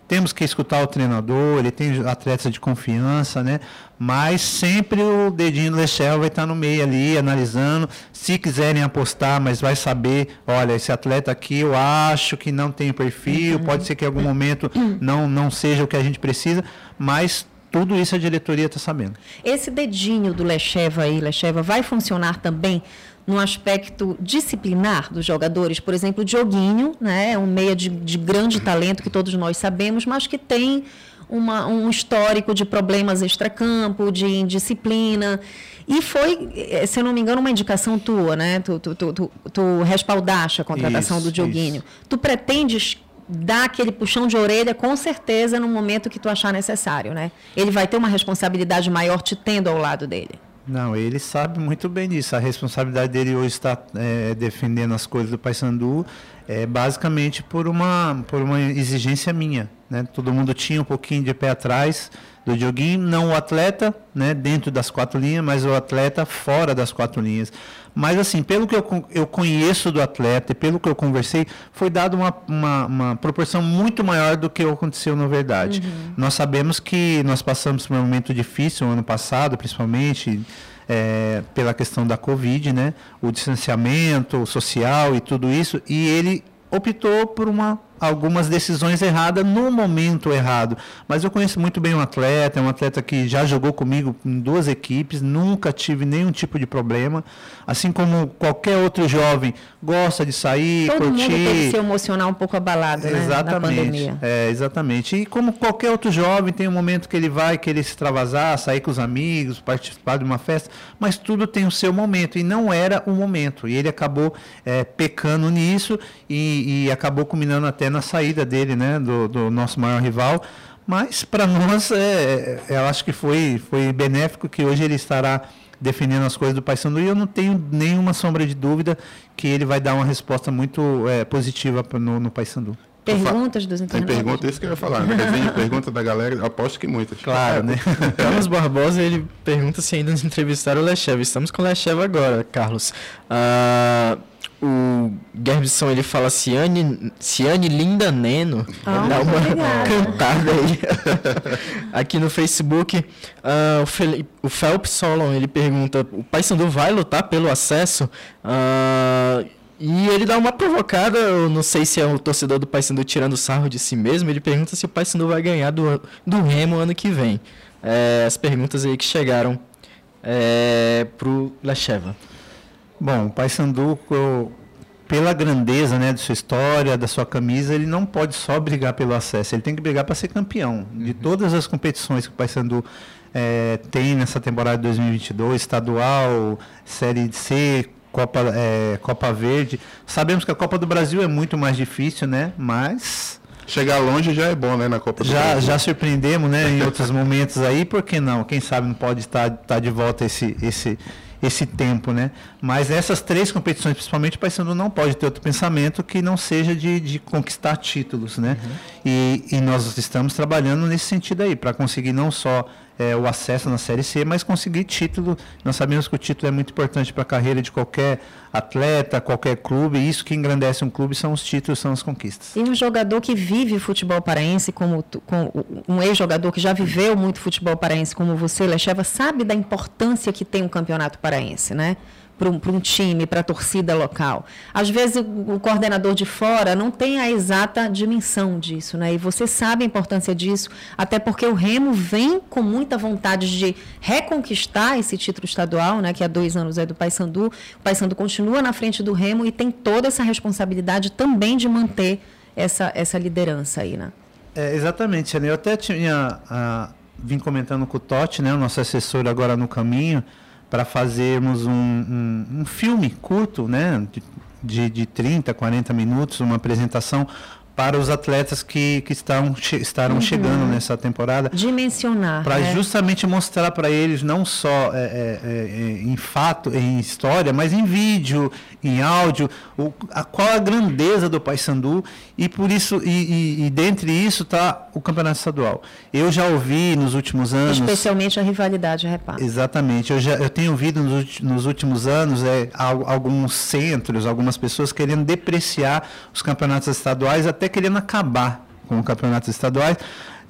temos que escutar o treinador, ele tem atletas de confiança, né? Mas sempre o dedinho do Lechel vai estar no meio ali, analisando. Se quiserem apostar, mas vai saber, olha, esse atleta aqui eu acho que não tem perfil, uhum. pode ser que em algum momento não, não seja o que a gente precisa, mas tudo isso a diretoria está sabendo. Esse dedinho do Lecheva aí, Lecheva, vai funcionar também no aspecto disciplinar dos jogadores. Por exemplo, o Dioguinho, né, um meia de, de grande talento que todos nós sabemos, mas que tem uma, um histórico de problemas extracampo, de indisciplina. E foi, eh, se eu não me engano, uma indicação tua, né? Tu, tu, tu, tu, tu respaldaste a contratação isso, do Dioguinho. Isso. Tu pretendes dar aquele puxão de orelha, com certeza, no momento que tu achar necessário, né? Ele vai ter uma responsabilidade maior te tendo ao lado dele. Não, ele sabe muito bem disso. A responsabilidade dele hoje está é, defendendo as coisas do Paysandu é basicamente por uma, por uma exigência minha. Né? Todo mundo tinha um pouquinho de pé atrás do Dioguinho, não o atleta né, dentro das quatro linhas, mas o atleta fora das quatro linhas. Mas, assim, pelo que eu, eu conheço do atleta e pelo que eu conversei, foi dado uma, uma, uma proporção muito maior do que aconteceu na verdade. Uhum. Nós sabemos que nós passamos por um momento difícil, ano passado, principalmente, é, pela questão da Covid, né? O distanciamento social e tudo isso, e ele optou por uma algumas decisões erradas no momento errado. Mas eu conheço muito bem um atleta, é um atleta que já jogou comigo em duas equipes, nunca tive nenhum tipo de problema. Assim como qualquer outro jovem gosta de sair, Todo curtir. Todo mundo teve seu emocional um pouco abalado, né? Exatamente. É, exatamente. E como qualquer outro jovem, tem um momento que ele vai querer se extravasar, sair com os amigos, participar de uma festa, mas tudo tem o seu momento. E não era o momento. E ele acabou é, pecando nisso e, e acabou culminando até na saída dele, né, do, do nosso maior rival. Mas para nós, é, é, eu acho que foi, foi benéfico que hoje ele estará defendendo as coisas do Paysandu e eu não tenho nenhuma sombra de dúvida que ele vai dar uma resposta muito é, positiva no, no Paysandu. Perguntas dos internautas? Tem pergunta, isso que eu ia falar. Né? pergunta da galera, aposto que muitas. Claro, né? Carlos Barbosa, ele pergunta se ainda nos entrevistaram o Lechev. Estamos com o Lechev agora, Carlos. Uh, o Gerbson ele fala Ciane, Ciane Linda Neno. Ah, dá uma cantada aí. Aqui no Facebook, uh, o, Felipe, o Phelps Solon ele pergunta: o Paysandu vai lutar pelo acesso? Uh, e ele dá uma provocada, eu não sei se é o torcedor do Paysandu tirando sarro de si mesmo, ele pergunta se o Paysandu vai ganhar do, do Remo ano que vem. É, as perguntas aí que chegaram é, pro Lecheva. Bom, o Paysandu, pela grandeza né, de sua história, da sua camisa, ele não pode só brigar pelo acesso, ele tem que brigar para ser campeão. De uhum. todas as competições que o Paysandu é, tem nessa temporada de 2022, estadual, Série C, Copa, é, Copa Verde. Sabemos que a Copa do Brasil é muito mais difícil, né? Mas Chegar longe já é bom, né, na Copa do já, Brasil. Já surpreendemos, né, em outros momentos aí, por que não? Quem sabe não pode estar, estar de volta esse, esse, esse tempo, né? Mas essas três competições, principalmente o Paysandu não pode ter outro pensamento que não seja de, de conquistar títulos, né? Uhum. E, e, nós estamos trabalhando nesse sentido aí, para conseguir não só é, o acesso na Série C, mas conseguir título. Nós sabemos que o título é muito importante para a carreira de qualquer atleta, qualquer clube. E isso que engrandece um clube são os títulos, são as conquistas. E um jogador que vive futebol paraense, como um ex-jogador que já viveu muito futebol paraense, como você, Lecheva, sabe da importância que tem um campeonato paraense, né? Para um, time, para a torcida local. Às vezes o, coordenador de fora não tem a exata dimensão disso, né? E você sabe a importância disso, até porque o Remo vem com muita vontade de reconquistar esse título estadual, né? Que há dois anos é do Paysandu. O Paysandu continua na frente do Remo e tem toda essa responsabilidade também de manter essa, essa liderança aí, né? É, exatamente. Eu até tinha ah, vim comentando com o Totti, né, o nosso assessor agora no caminho, para fazermos um, um, um filme curto, né, de, de, de 30, 40 minutos, uma apresentação para os atletas que, que estão, che estarão chegando nessa temporada. Dimensionar. Para né? justamente mostrar para eles não só é, é, é, em fato, em história, mas em vídeo, em áudio, o, a, qual a grandeza do Paysandu e por isso e, e, e dentre isso está o campeonato estadual. Eu já ouvi nos últimos anos, Especialmente a rivalidade, repara. exatamente, eu já eu tenho ouvido nos, nos últimos anos é, al- alguns centros, algumas pessoas querendo depreciar os campeonatos estaduais, até querendo acabar com os campeonatos estaduais,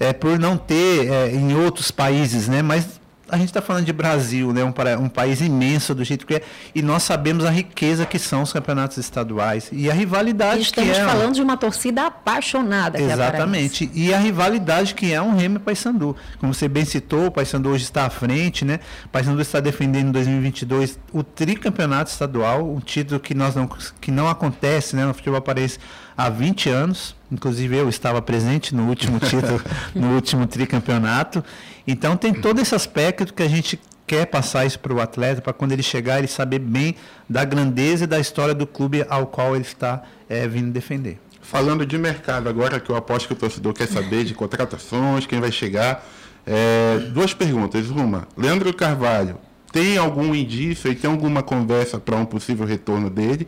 é, por não ter é, em outros países, né? Mas a gente está falando de Brasil, né? Um, um país imenso do jeito que é, e nós sabemos a riqueza que são os campeonatos estaduais e a rivalidade E estamos que é. falando de uma torcida apaixonada. que é a. Exatamente. E a rivalidade que é um Remo e Paysandu. Como você bem citou, o Paysandu hoje está à frente, né? O Paysandu está defendendo em 2022 o tricampeonato estadual, um título que nós não que não acontece, né, no futebol paraense há 20 anos. Inclusive eu estava presente no último título, no último tricampeonato. Então tem todo esse aspecto que a gente quer passar isso para o atleta, para quando ele chegar ele saber bem da grandeza e da história do clube ao qual ele está eh, vindo defender. Falando de mercado agora, que eu aposto que o torcedor quer saber de contratações, quem vai chegar. É, duas perguntas. Uma, Leandro Carvalho, tem algum indício e tem alguma conversa para um possível retorno dele?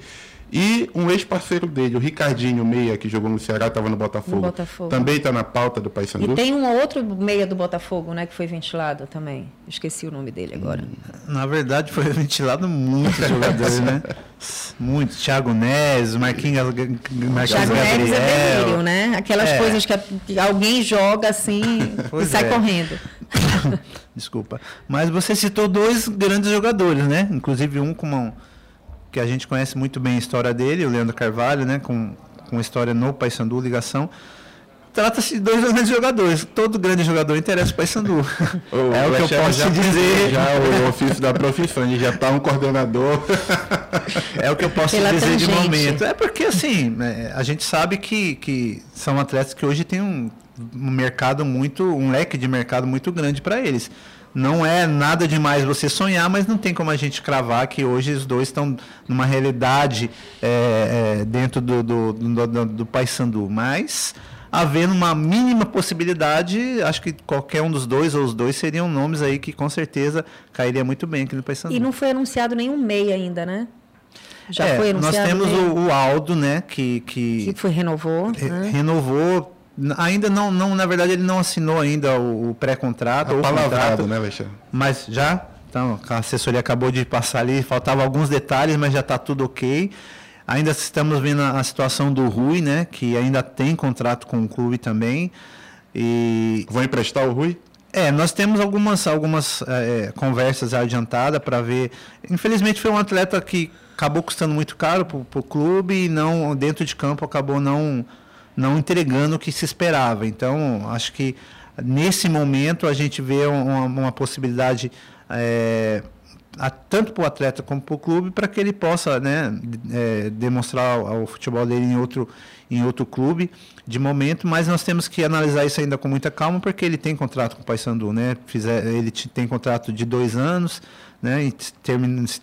E um ex-parceiro dele, o Ricardinho Meia, que jogou no Ceará, estava no Botafogo. No Botafogo. Também está na pauta do Paysandu? E tem um outro meia do Botafogo, né, que foi ventilado também. Esqueci o nome dele agora. Na verdade, foi ventilado muitos jogadores, né? Muitos. Thiago Neves, Marquinhos, Marquinhos Thiago Neves é Gabriel. delírio, né? Aquelas É. coisas que, alguém joga assim e Pois sai é. correndo. Desculpa. Mas você citou dois grandes jogadores, né? Inclusive um com uma, que a gente conhece muito bem a história dele, o Leandro Carvalho, né? Com, com história no Paysandu, ligação. Trata-se de dois grandes jogadores. Todo grande jogador interessa o Paysandu. O é o que eu posso te dizer. Já o ofício da profissão, ele já está um coordenador. É o que eu posso Pela dizer de momento. É porque, assim, né, a gente sabe que, que são atletas que hoje têm um, um mercado muito, um leque de mercado muito grande para eles. Não é nada demais você sonhar, mas não tem como a gente cravar que hoje os dois estão numa realidade é, é, dentro do, do, do, do, do Paysandu. Mas, havendo uma mínima possibilidade, acho que qualquer um dos dois ou os dois seriam nomes aí que com certeza cairia muito bem aqui no Paysandu. E não foi anunciado nenhum meia ainda, né? Já É, foi nós anunciado. temos meia? o, o Aldo, né, que, que, que foi renovou. re- né? renovou. Ainda não, não, na verdade, ele não assinou ainda o, o pré-contrato ou o contrato, né, Alexandre? mas já. Então, a assessoria acabou de passar ali, faltavam alguns detalhes, mas já está tudo ok. Ainda estamos vendo a, a situação do Rui, né, que ainda tem contrato com o clube também. E Vão emprestar o Rui? é, nós temos algumas, algumas eh, conversas adiantadas para ver. Infelizmente foi um atleta que acabou custando muito caro para o clube e não dentro de campo acabou não não entregando o que se esperava. Então acho que nesse momento a gente vê uma, uma possibilidade eh, a- tanto para o atleta como para o clube para que ele possa né, eh, demonstrar o, futebol dele em outro em outro clube de momento, mas nós temos que analisar isso ainda com muita calma, porque ele tem contrato com o Paysandu, né? Fizer, ele tem contrato de dois anos, né? E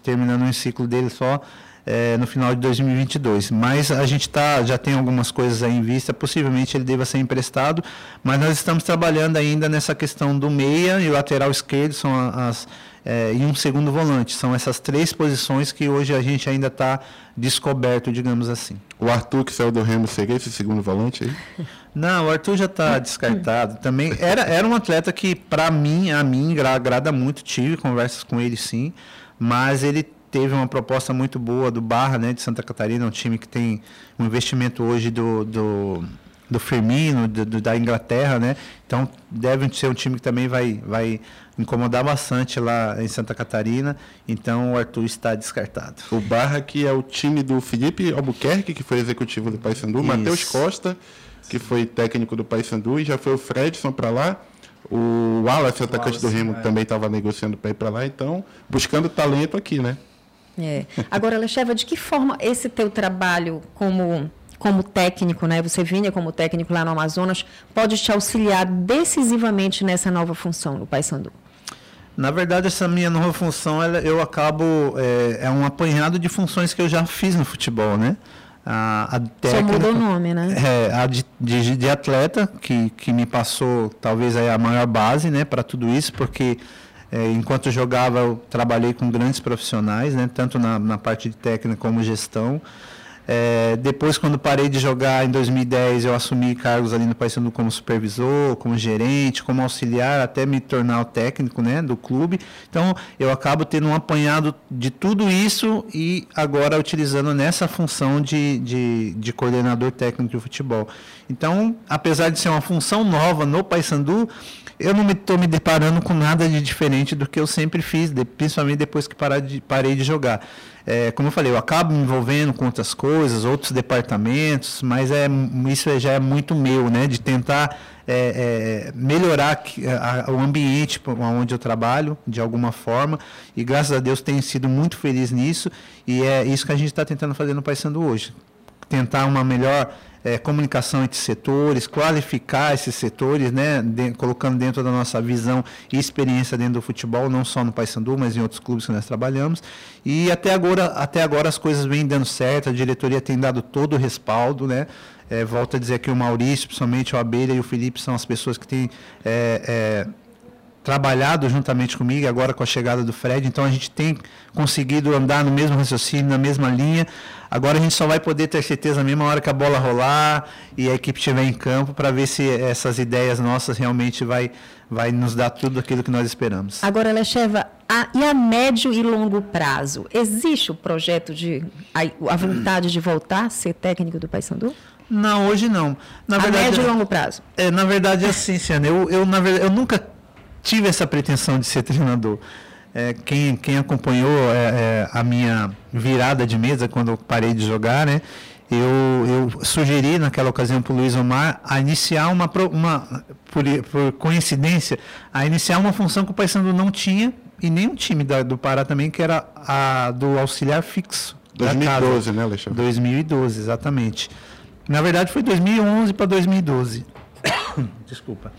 terminando um ciclo dele só, é, no final de 2022. Mas a gente tá, já tem algumas coisas aí em vista, possivelmente ele deva ser emprestado, mas nós estamos trabalhando ainda nessa questão do meia e lateral esquerdo, são as, é, e um segundo volante. São essas três posições que hoje a gente ainda está descoberto, digamos assim. O Arthur, que saiu do Remo, seria esse segundo volante aí? Não, o Arthur já está descartado. Também era, era um atleta que, para mim, a mim, agrada muito. Tive conversas com ele, sim. Mas ele teve uma proposta muito boa do Barra, né, de Santa Catarina, um time que tem um investimento hoje do, do, do Firmino, do, do, da Inglaterra, né? Então deve ser um time que também vai, vai incomodar bastante lá em Santa Catarina. Então o Arthur está descartado. O Barra que é o time do Felipe Albuquerque, que foi executivo do Paysandu, Matheus Costa, que foi técnico do Paysandu, e já foi o Fredson para lá. O Wallace, atacante Wallace, do Remo, é. também estava negociando para ir para lá, então buscando talento aqui, né? É. Agora, Lecheva, de que forma esse teu trabalho como como técnico, né? Você vinha como técnico lá no Amazonas, pode te auxiliar decisivamente nessa nova função no Paysandu? Na verdade, essa minha nova função, ela, eu acabo é, é, um apanhado de funções que eu já fiz no futebol, né? A, a técnica, Só mudou o nome, né? É, a de, de, de, atleta que, que me passou talvez a maior base, né, para tudo isso, porque é, enquanto jogava, eu trabalhei com grandes profissionais, né, tanto na, na parte de técnica como gestão. É, depois, quando parei de jogar em 2010, eu assumi cargos ali no Paysandu como supervisor, como gerente, como auxiliar, até me tornar o técnico né, do clube. Então, eu acabo tendo um apanhado de tudo isso e agora utilizando nessa função de, de, de coordenador técnico de futebol. Então, apesar de ser uma função nova no Paysandu, eu não estou me, me, deparando com nada de diferente do que eu sempre fiz, de, principalmente depois que de, parei de jogar. É, como eu falei, eu acabo me envolvendo com outras coisas, outros departamentos, mas é, isso já é muito meu, né? De tentar é, é, melhorar a, o ambiente onde eu trabalho, de alguma forma. E graças a Deus tenho sido muito feliz nisso. E é isso que a gente está tentando fazer no Paysandu hoje. Tentar uma melhor é, comunicação entre setores, qualificar esses setores, né, de, colocando dentro da nossa visão e experiência dentro do futebol, não só no Paysandu, mas em outros clubes que nós trabalhamos. E até agora, até agora as coisas vêm dando certo, a diretoria tem dado todo o respaldo, né? É, volto a dizer que o Maurício, principalmente o Abelha e o Felipe são as pessoas que têm é, é trabalhado juntamente comigo, agora com a chegada do Fred, então a gente tem conseguido andar no mesmo raciocínio, na mesma linha. Agora a gente só vai poder ter certeza na mesma hora que a bola rolar e a equipe estiver em campo para ver se essas ideias nossas realmente vai, vai nos dar tudo aquilo que nós esperamos. Agora, Lecheva, a, e a médio e longo prazo? Existe o projeto de a, a vontade de voltar a ser técnico do Paysandu? Não, hoje não. Na a verdade, médio e longo prazo? É, na verdade, é assim, Ciana, eu, eu, na verdade, eu nunca tive essa pretensão de ser treinador. É, quem, quem acompanhou é, é, a minha virada de mesa quando eu parei de jogar, né? Eu, eu sugeri naquela ocasião para o Luiz Omar a iniciar uma, uma por, por, coincidência, a iniciar uma função que o Paysandu não tinha e o time da, do Pará também, que era a do auxiliar fixo. 2012, né, Alexandre? 2012, exatamente. Na verdade foi 2011 para 2012. Desculpa.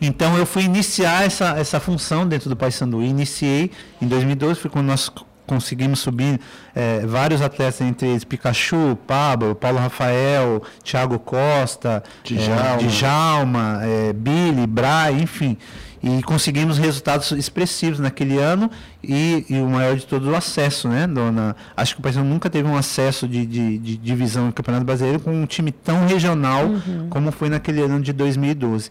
Então eu fui iniciar essa, essa função dentro do Paysandu. Iniciei em 2012, foi quando nós conseguimos subir é, vários atletas, entre eles Pikachu, Pablo, Paulo Rafael, Thiago Costa, Djalma, é, Djalma é, Billy, Bray, enfim. E conseguimos resultados expressivos naquele ano e, e o maior de todos, o acesso, né, dona? Acho que o Paysandu nunca teve um acesso de, de, de, divisão do Campeonato Brasileiro com um time tão regional uhum. como foi naquele ano de 2012.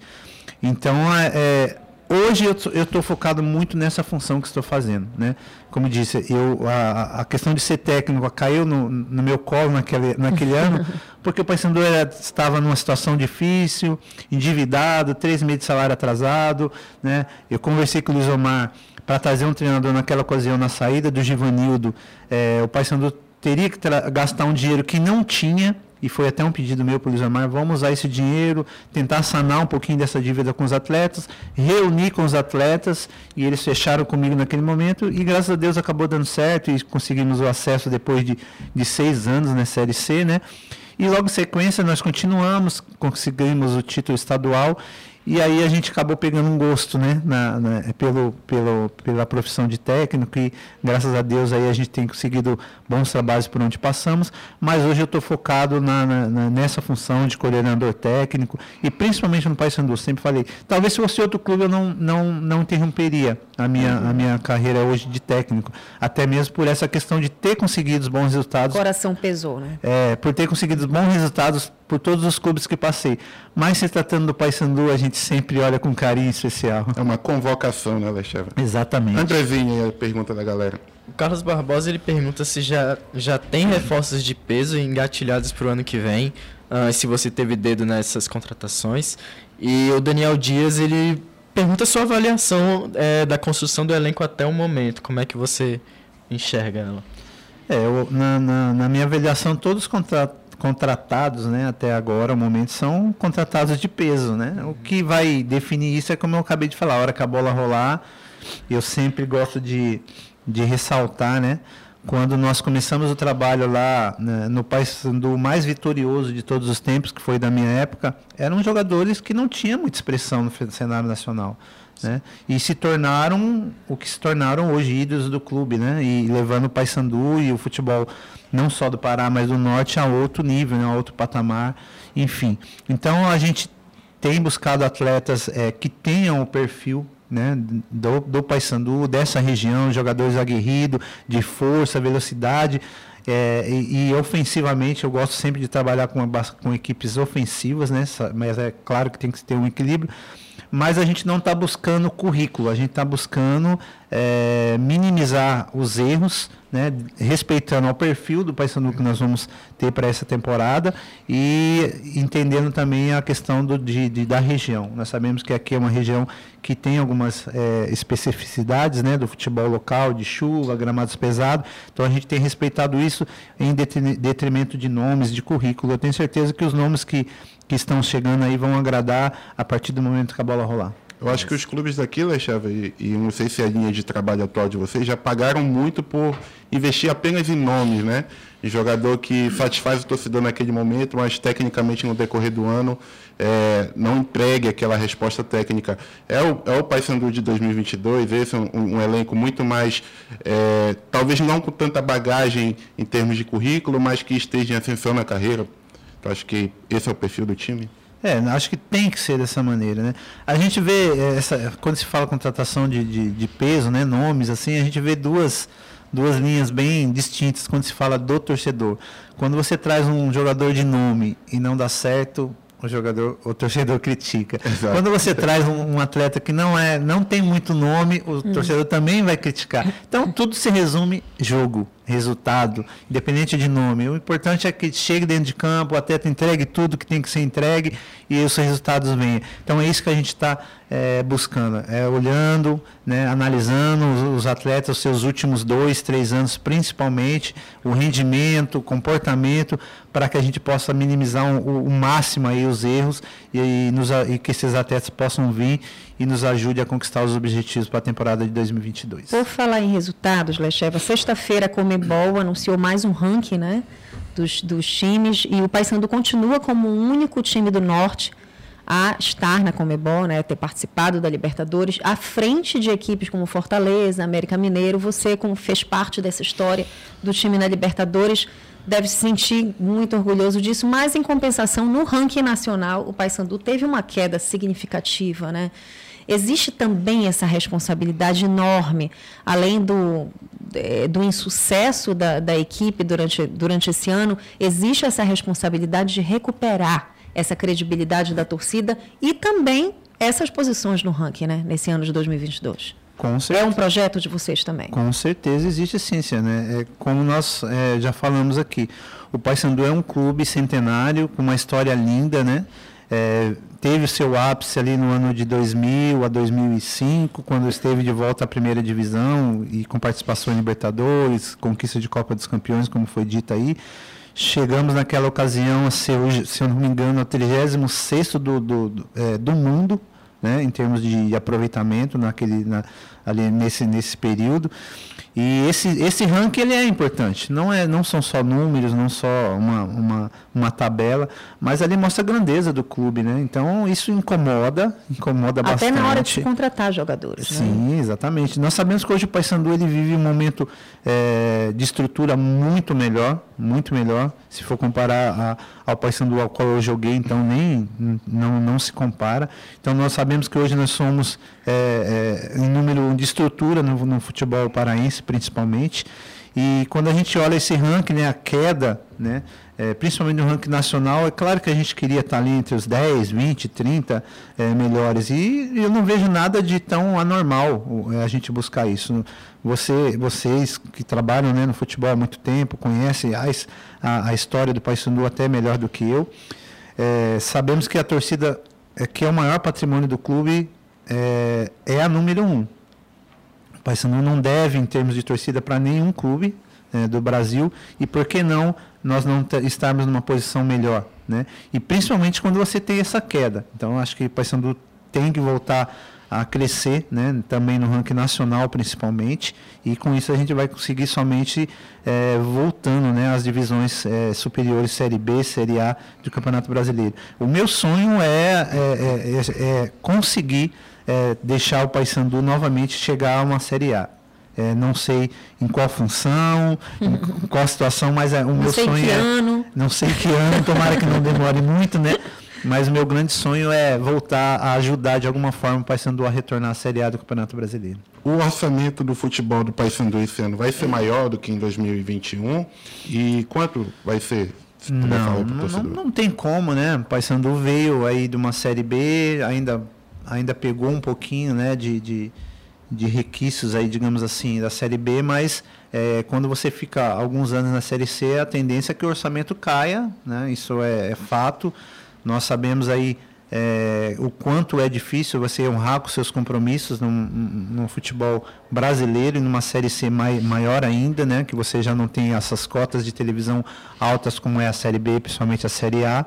Então, é, é hoje eu estou focado muito nessa função que estou fazendo, né? Como disse, eu, a, a questão de ser técnico caiu no, no meu colo naquele, naquele ano, porque o Paysandu estava numa situação difícil, endividado, três meses de salário atrasado, né? Eu conversei com o Luiz Omar para trazer um treinador naquela ocasião na saída do Givanildo, é, o Paysandu teria que gastar um dinheiro que não tinha, e foi até um pedido meu para o Luiz Amar, vamos usar esse dinheiro, tentar sanar um pouquinho dessa dívida com os atletas, reunir com os atletas, e eles fecharam comigo naquele momento, e graças a Deus acabou dando certo, e conseguimos o acesso depois de, de seis anos na Série C, né? E logo em sequência nós continuamos, conseguimos o título estadual, E aí a gente acabou pegando um gosto, né, na, na, pelo, pelo, pela profissão de técnico e graças a Deus aí a gente tem conseguido bons trabalhos por onde passamos, mas hoje eu estou focado na, na, nessa função de coordenador técnico e principalmente no Paysandu, sempre falei, talvez se fosse outro clube eu não, não, não interromperia a minha, a minha carreira hoje de técnico, até mesmo por essa questão de ter conseguido bons resultados. O coração pesou, né? É, por ter conseguido bons resultados por todos os clubes que passei. Mas se tratando do Paysandu, a gente sempre olha com carinho especial. É uma convocação, né, Alexandre? Exatamente. Andrezinho, a pergunta da galera. O Carlos Barbosa ele pergunta se já, já tem reforços de peso engatilhados para o ano que vem, uh, se você teve dedo nessas contratações. E o Daniel Dias ele pergunta a sua avaliação é, da construção do elenco até o momento. Como é que você enxerga ela? É, eu, na, na, na minha avaliação, todos os contratos contratados, né, até agora, o momento, são contratados de peso, né? O que vai definir isso é como eu acabei de falar, a hora que a bola rolar, eu sempre gosto de, de ressaltar, né? Quando nós começamos o trabalho lá né, no do mais vitorioso de todos os tempos, que foi da minha época, eram jogadores que não tinham muita expressão no cenário nacional. Né? E se tornaram o que se tornaram hoje ídolos do clube, né? E levando o Paysandu e o futebol não só do Pará, mas do Norte a outro nível, né? a outro patamar, enfim. Então a gente tem buscado atletas é, que tenham o perfil né, do, do Paysandu, dessa região, jogadores aguerridos, de força, velocidade. É, e, e, ofensivamente eu gosto sempre de trabalhar com, com equipes ofensivas, né, mas é claro que tem que ter um equilíbrio mas a gente não está buscando currículo, a gente está buscando é, minimizar os erros, né, respeitando ao perfil do Paysandu que nós vamos ter para essa temporada e entendendo também a questão do, de, de, da região. Nós sabemos que aqui é uma região que tem algumas é, especificidades né, do futebol local, de chuva, gramados pesados, então a gente tem respeitado isso em detrimento de nomes, de currículo. Eu tenho certeza que os nomes que que estão chegando aí vão agradar a partir do momento que a bola rolar. Eu acho que os clubes daqui, Lechava, e, e não sei se é a linha de trabalho atual de vocês, já pagaram muito por investir apenas em nomes, né? De jogador que satisfaz o torcedor naquele momento, mas tecnicamente no decorrer do ano é, não entregue aquela resposta técnica. É o, é o Paysandu de 2022, esse é um, um elenco muito mais, é, talvez não com tanta bagagem em termos de currículo, mas que esteja em ascensão na carreira. Eu acho que esse é o perfil do time. É, acho que tem que ser dessa maneira, né? A gente vê, é, essa, quando se fala contratação de, de, de, peso, né, nomes, assim, a gente vê duas, duas linhas bem distintas quando se fala do torcedor. Quando você traz um jogador de nome e não dá certo, o jogador, o torcedor critica. Exato. Quando você traz um, um, atleta que não é, não tem muito nome, o hum. torcedor também vai criticar. Então tudo se resume jogo resultado, independente de nome. O importante é que chegue dentro de campo, o atleta entregue tudo que tem que ser entregue e os resultados venham. Então é isso que a gente está é, buscando, é olhando, né, analisando os, os, atletas, os seus últimos dois, três anos, principalmente, o rendimento, o comportamento, para que a gente possa minimizar o, o, máximo aí os erros e, e, nos, e que esses atletas possam vir e nos ajude a conquistar os objetivos para a temporada de 2022. Por falar em resultados, Lecheva, sexta-feira a Comebol anunciou mais um ranking né, dos, dos times e o Paysandu continua como o único time do Norte a estar na Comebol, né, ter participado da Libertadores, à frente de equipes como Fortaleza, América Mineiro. Você, como fez parte dessa história do time na Libertadores, deve se sentir muito orgulhoso disso, mas em compensação, no ranking nacional, o Paysandu teve uma queda significativa, né? Existe também essa responsabilidade enorme, além do, é, do insucesso da, da equipe durante, durante esse ano, existe essa responsabilidade de recuperar essa credibilidade da torcida e também essas posições no ranking, né, nesse ano de 2022. Com certeza. É um projeto de vocês também? Com certeza existe sim, né? É, como nós é, já falamos aqui, o Paysandu é um clube centenário com uma história linda, né? É, teve seu ápice ali no ano de 2000 a 2005, quando esteve de volta à primeira divisão e com participação em Libertadores, conquista de Copa dos Campeões, como foi dito aí. Chegamos naquela ocasião a ser, se eu não me engano, o 36 do, do, do, é, do mundo, né, em termos de aproveitamento naquele na, ali nesse, nesse período. E esse, esse ranking ele é importante. Não, é, não são só números, não só uma, uma, uma tabela, mas ali mostra a grandeza do clube, né? Então isso incomoda, incomoda Até bastante. na hora de contratar jogadores. né? Sim, exatamente. Nós sabemos que hoje o Paysandu ele vive um momento é, de estrutura muito melhor, muito melhor. Se for comparar a, ao Paysandu ao qual eu joguei, então nem não, não se compara. Então nós sabemos que hoje nós somos é, é, em número de estrutura no, no futebol paraense, principalmente. E quando a gente olha esse ranking, né, a queda, né, é, principalmente no ranking nacional, é claro que a gente queria estar ali entre os 10, 20, 30 é, melhores. E eu não vejo nada de tão anormal é, a gente buscar isso. Você, vocês que trabalham né, no futebol há muito tempo, conhecem a, a, a história do Paysandu até melhor do que eu. É, sabemos que a torcida, é, que é o maior patrimônio do clube, é, é a número um. Paysandu não deve, em termos de torcida, para nenhum clube né, do Brasil. E por que não nós não estarmos numa posição melhor? Né? E principalmente quando você tem essa queda. Então, acho que Paysandu tem que voltar a crescer, né, também no ranking nacional principalmente, e com isso a gente vai conseguir somente eh, voltando né, às divisões eh, superiores Série B, Série A do Campeonato Brasileiro. O meu sonho é, é- é- é deixar o Paysandu novamente chegar a uma Série A. Eh, não sei em qual função, em qual situação, mas é, o meu sei sonho que é ano. não sei que ano, tomara que não demore muito, né? Mas o meu grande sonho é voltar a ajudar de alguma forma o Paysandu a retornar à Série A do Campeonato Brasileiro. O orçamento do futebol do Paysandu esse ano vai ser maior do que em 2021? E quanto vai ser? Se Não, para o não, não, não tem como, né? O Paysandu veio aí de uma Série B, ainda, ainda pegou um pouquinho, né, de, de, de requisitos aí, digamos assim, da Série B, mas é, quando você fica alguns anos na Série C, a tendência é que o orçamento caia, né? Isso é, é fato. Nós sabemos aí é, o quanto é difícil você honrar com seus compromissos no, no futebol brasileiro e numa série C mai, maior ainda, né? Que você já não tem essas cotas de televisão altas como é a série B, principalmente a série A.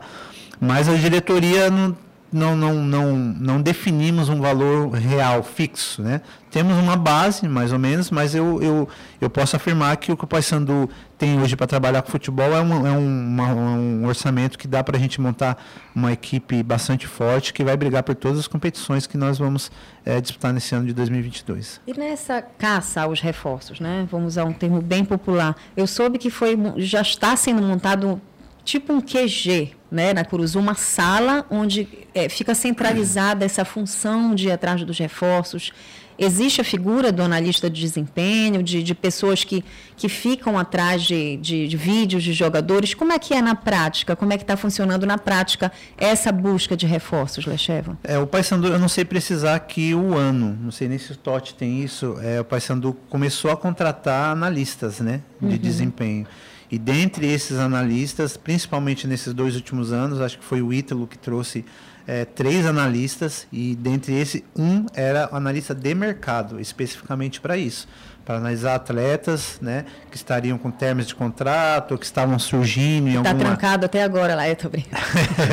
Mas a diretoria não, não, não, não, não definimos um valor real, fixo, né? Temos uma base, mais ou menos, mas eu, eu, eu posso afirmar que o que o Paysandu tem hoje para trabalhar com futebol é um, é um, uma- um orçamento que dá para a gente montar uma equipe bastante forte que vai brigar por todas as competições que nós vamos eh, disputar nesse ano de 2022. E nessa caça aos reforços, né? Vamos usar um termo bem popular. Eu soube que foi já está sendo montado tipo um QG, né, na Curuzu, uma sala onde eh, fica centralizada essa função de ir atrás dos reforços. Existe a figura do analista de desempenho, de, de pessoas que, que ficam atrás de, de, de vídeos de jogadores. Como é que é na prática? Como é que está funcionando na prática essa busca de reforços, Lecheva? É, o Paysandu, eu não sei precisar aqui o ano, não sei nem se o Totti tem isso. É, o Paysandu começou a contratar analistas, né, de desempenho. E dentre esses analistas, principalmente nesses dois últimos anos, acho que foi o Ítalo que trouxe é, três analistas e dentre esse um era analista de mercado, especificamente para isso, para analisar atletas, né, que estariam com termos de contrato, que estavam surgindo em Está alguma trancado até agora lá, eu tô brincando.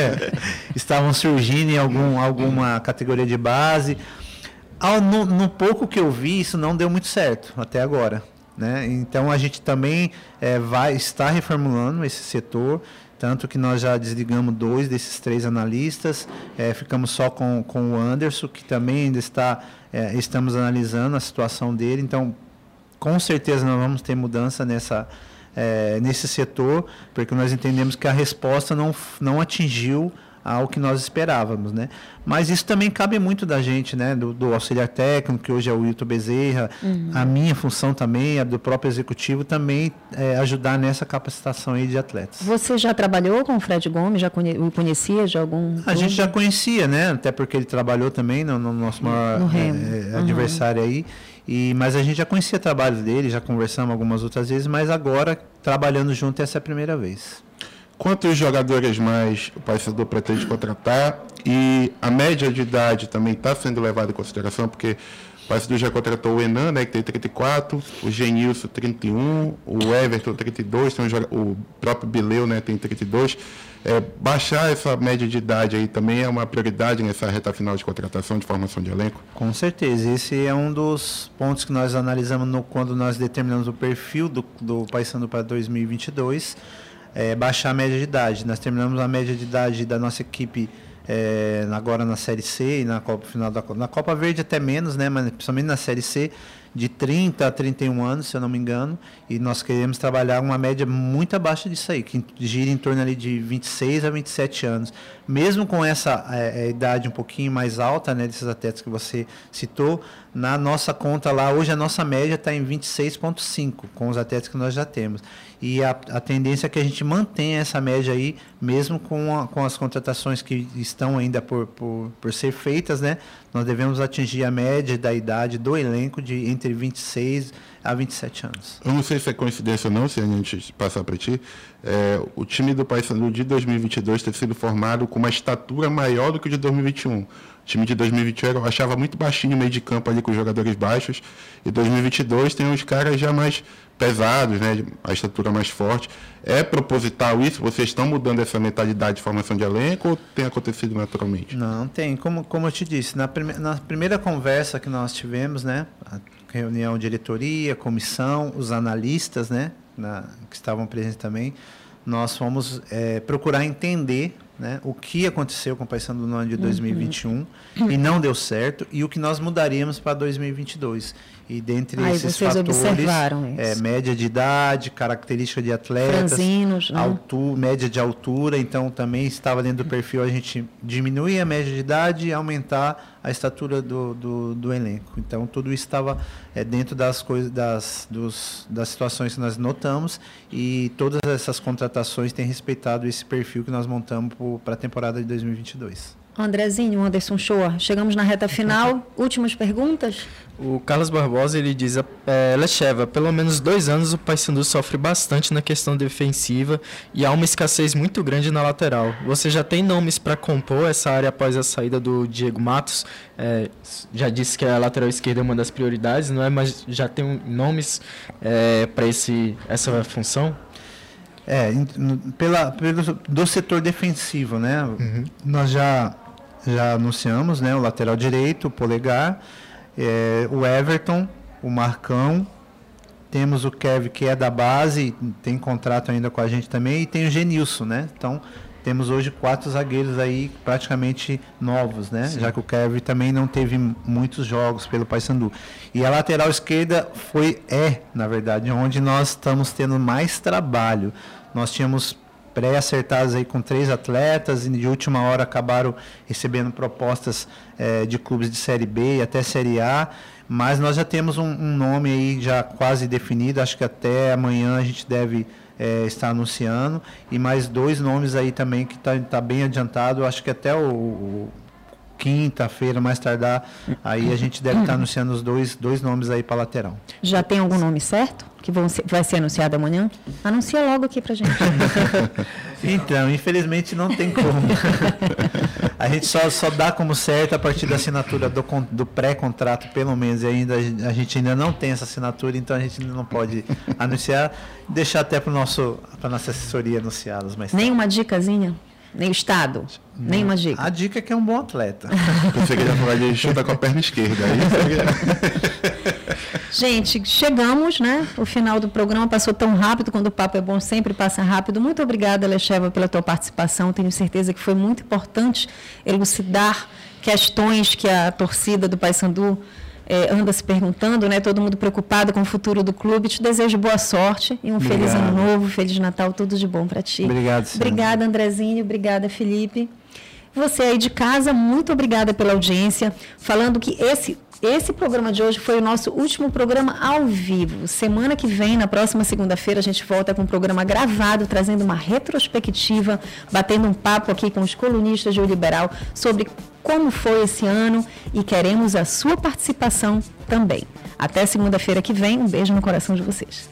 estavam surgindo em algum, alguma categoria de base. Ao- no, no pouco que eu vi, isso não deu muito certo até agora. Né? Então a gente também eh, vai estar reformulando esse setor, tanto que nós já desligamos dois desses três analistas, eh, ficamos só com, com o Anderson, que também ainda está, eh, estamos analisando a situação dele. Então, com certeza nós vamos ter mudança nessa, nesse setor, porque nós entendemos que a resposta não, não atingiu ao que nós esperávamos, né? Mas isso também cabe muito da gente, né? Do, do auxiliar técnico, que hoje é o Wilton Bezerra, a minha função também, a do próprio executivo, também é, ajudar nessa capacitação aí de atletas. Você já trabalhou com o Fred Gomes? Já conhe- o conhecia de algum. A gente clube? já conhecia, né? Até porque ele trabalhou também no, no nosso maior No Remo. eh, adversário aí. E, mas a gente já conhecia o trabalho dele, já conversamos algumas outras vezes, mas agora, trabalhando junto, essa é a primeira vez. Quantos jogadores mais o Paysandu pretende contratar? E a média de idade também está sendo levada em consideração, porque Paysandu já contratou o Enan, né, que tem 34, o Genilson 31, o Everton 32, tem o, o próprio Bileu, né, tem 32. É, baixar essa média de idade aí também é uma prioridade nessa reta final de contratação, de formação de elenco? Com certeza. Esse é um dos pontos que nós analisamos no, quando nós determinamos o perfil do, do Paysandu para 2022. É, baixar a média de idade. Nós terminamos a média de idade da nossa equipe é, agora na Série C e na Copa final da na Copa Verde até menos, né? Mas principalmente na Série C de 30 a 31 anos, se eu não me engano, e nós queremos trabalhar uma média muito abaixo disso aí, que gira em torno ali de 26 a 27 anos. Mesmo com essa é, é, idade um pouquinho mais alta, né, desses atletas que você citou, na nossa conta lá, hoje a nossa média está em 26,5 com os atletas que nós já temos e a, a tendência é que a gente mantenha essa média aí, mesmo com, a, com as contratações que estão ainda por, por, por ser feitas, né? Nós devemos atingir a média da idade do elenco de entre 26 a 27 anos. Eu não sei se é coincidência ou não, se a gente passar para ti, é, o time do Paysandu de 2022 ter sido formado com uma estatura maior do que o de 2021. O time de 2021 eu achava muito baixinho no meio de campo ali com os jogadores baixos, e 2022 tem uns caras já mais pesados, né, a estatura mais forte. É proposital isso? Vocês estão mudando essa mentalidade de formação de elenco ou tem acontecido naturalmente? Não, tem. Como, como eu te disse, na, prime na primeira conversa que nós tivemos, né, a reunião diretoria, comissão, os analistas, né, na, que estavam presentes também, nós fomos é, procurar entender né, o que aconteceu com o Paysandu no ano de 2021 uhum. e não deu certo e o que nós mudaríamos para 2022. E dentre Aí esses fatores, observaram é, média de idade, característica de atletas, Franzinos, né? altura, média de altura, então também estava dentro do perfil a gente diminuir a média de idade e aumentar a estatura do, do, do elenco. Então tudo isso estava é, dentro das coisas, das, dos, das situações que nós notamos e todas essas contratações têm respeitado esse perfil que nós montamos para a temporada de 2022. Andrezinho, Anderson Shoa, chegamos na reta final. Últimas perguntas? O Carlos Barbosa ele diz: é, Lecheva, pelo menos dois anos o Paysandu sofre bastante na questão defensiva e há uma escassez muito grande na lateral. Você já tem nomes para compor essa área após a saída do Diego Matos? É, já disse que a lateral esquerda é uma das prioridades, não é? Mas já tem nomes é, para essa função? É, pela, pelo, do setor defensivo, né? Uhum. Nós já já anunciamos, né? O lateral direito, o Polegar, é, o Everton, o Marcão, temos o Kev que é da base, tem contrato ainda com a gente também, e tem o Genilson, né? Então temos hoje quatro zagueiros aí praticamente novos, né? Sim. Já que o Kev também não teve muitos jogos pelo Paysandu. E a lateral esquerda foi é, na verdade, onde nós estamos tendo mais trabalho. Nós tínhamos pré-acertadas aí com três atletas e de última hora acabaram recebendo propostas é, de clubes de Série B e até Série A, mas nós já temos um, um nome aí já quase definido, acho que até amanhã a gente deve é, estar anunciando, e mais dois nomes aí também que está tá bem adiantado, acho que até o, o quinta-feira, mais tardar, aí a gente deve estar anunciando os dois, dois nomes aí para lateral. Já tem algum nome certo? Que vão ser, vai ser anunciado amanhã? Anuncia logo aqui para gente. então, infelizmente não tem como. a gente só, só dá como certo a partir da assinatura do, do pré-contrato, pelo menos, e ainda a gente ainda não tem essa assinatura, então a gente não pode anunciar, deixar até para a nossa assessoria anunciá-los tarde. Nenhuma dicasinha? Nem o Estado? Não. Nenhuma dica? A dica é que é um bom atleta. Você queria falar de chuta com a perna esquerda. Aí Gente, chegamos, né? O final do programa passou tão rápido, quando o papo é bom, sempre passa rápido. Muito obrigada, Alexeva, pela tua participação. Tenho certeza que foi muito importante elucidar questões que a torcida do Paysandu é, anda se perguntando, né? Todo mundo preocupado com o futuro do clube. Te desejo boa sorte e um Obrigado. feliz ano novo, feliz Natal, tudo de bom para ti. Obrigado, senhora. Obrigada, Andrezinho. Obrigada, Felipe. Você aí de casa, muito obrigada pela audiência. Falando que esse esse programa de hoje foi o nosso último programa ao vivo. Semana que vem, na próxima segunda-feira, a gente volta com um programa gravado, trazendo uma retrospectiva, batendo um papo aqui com os colunistas de O Liberal sobre como foi esse ano e queremos a sua participação também. Até segunda-feira que vem, um beijo no coração de vocês.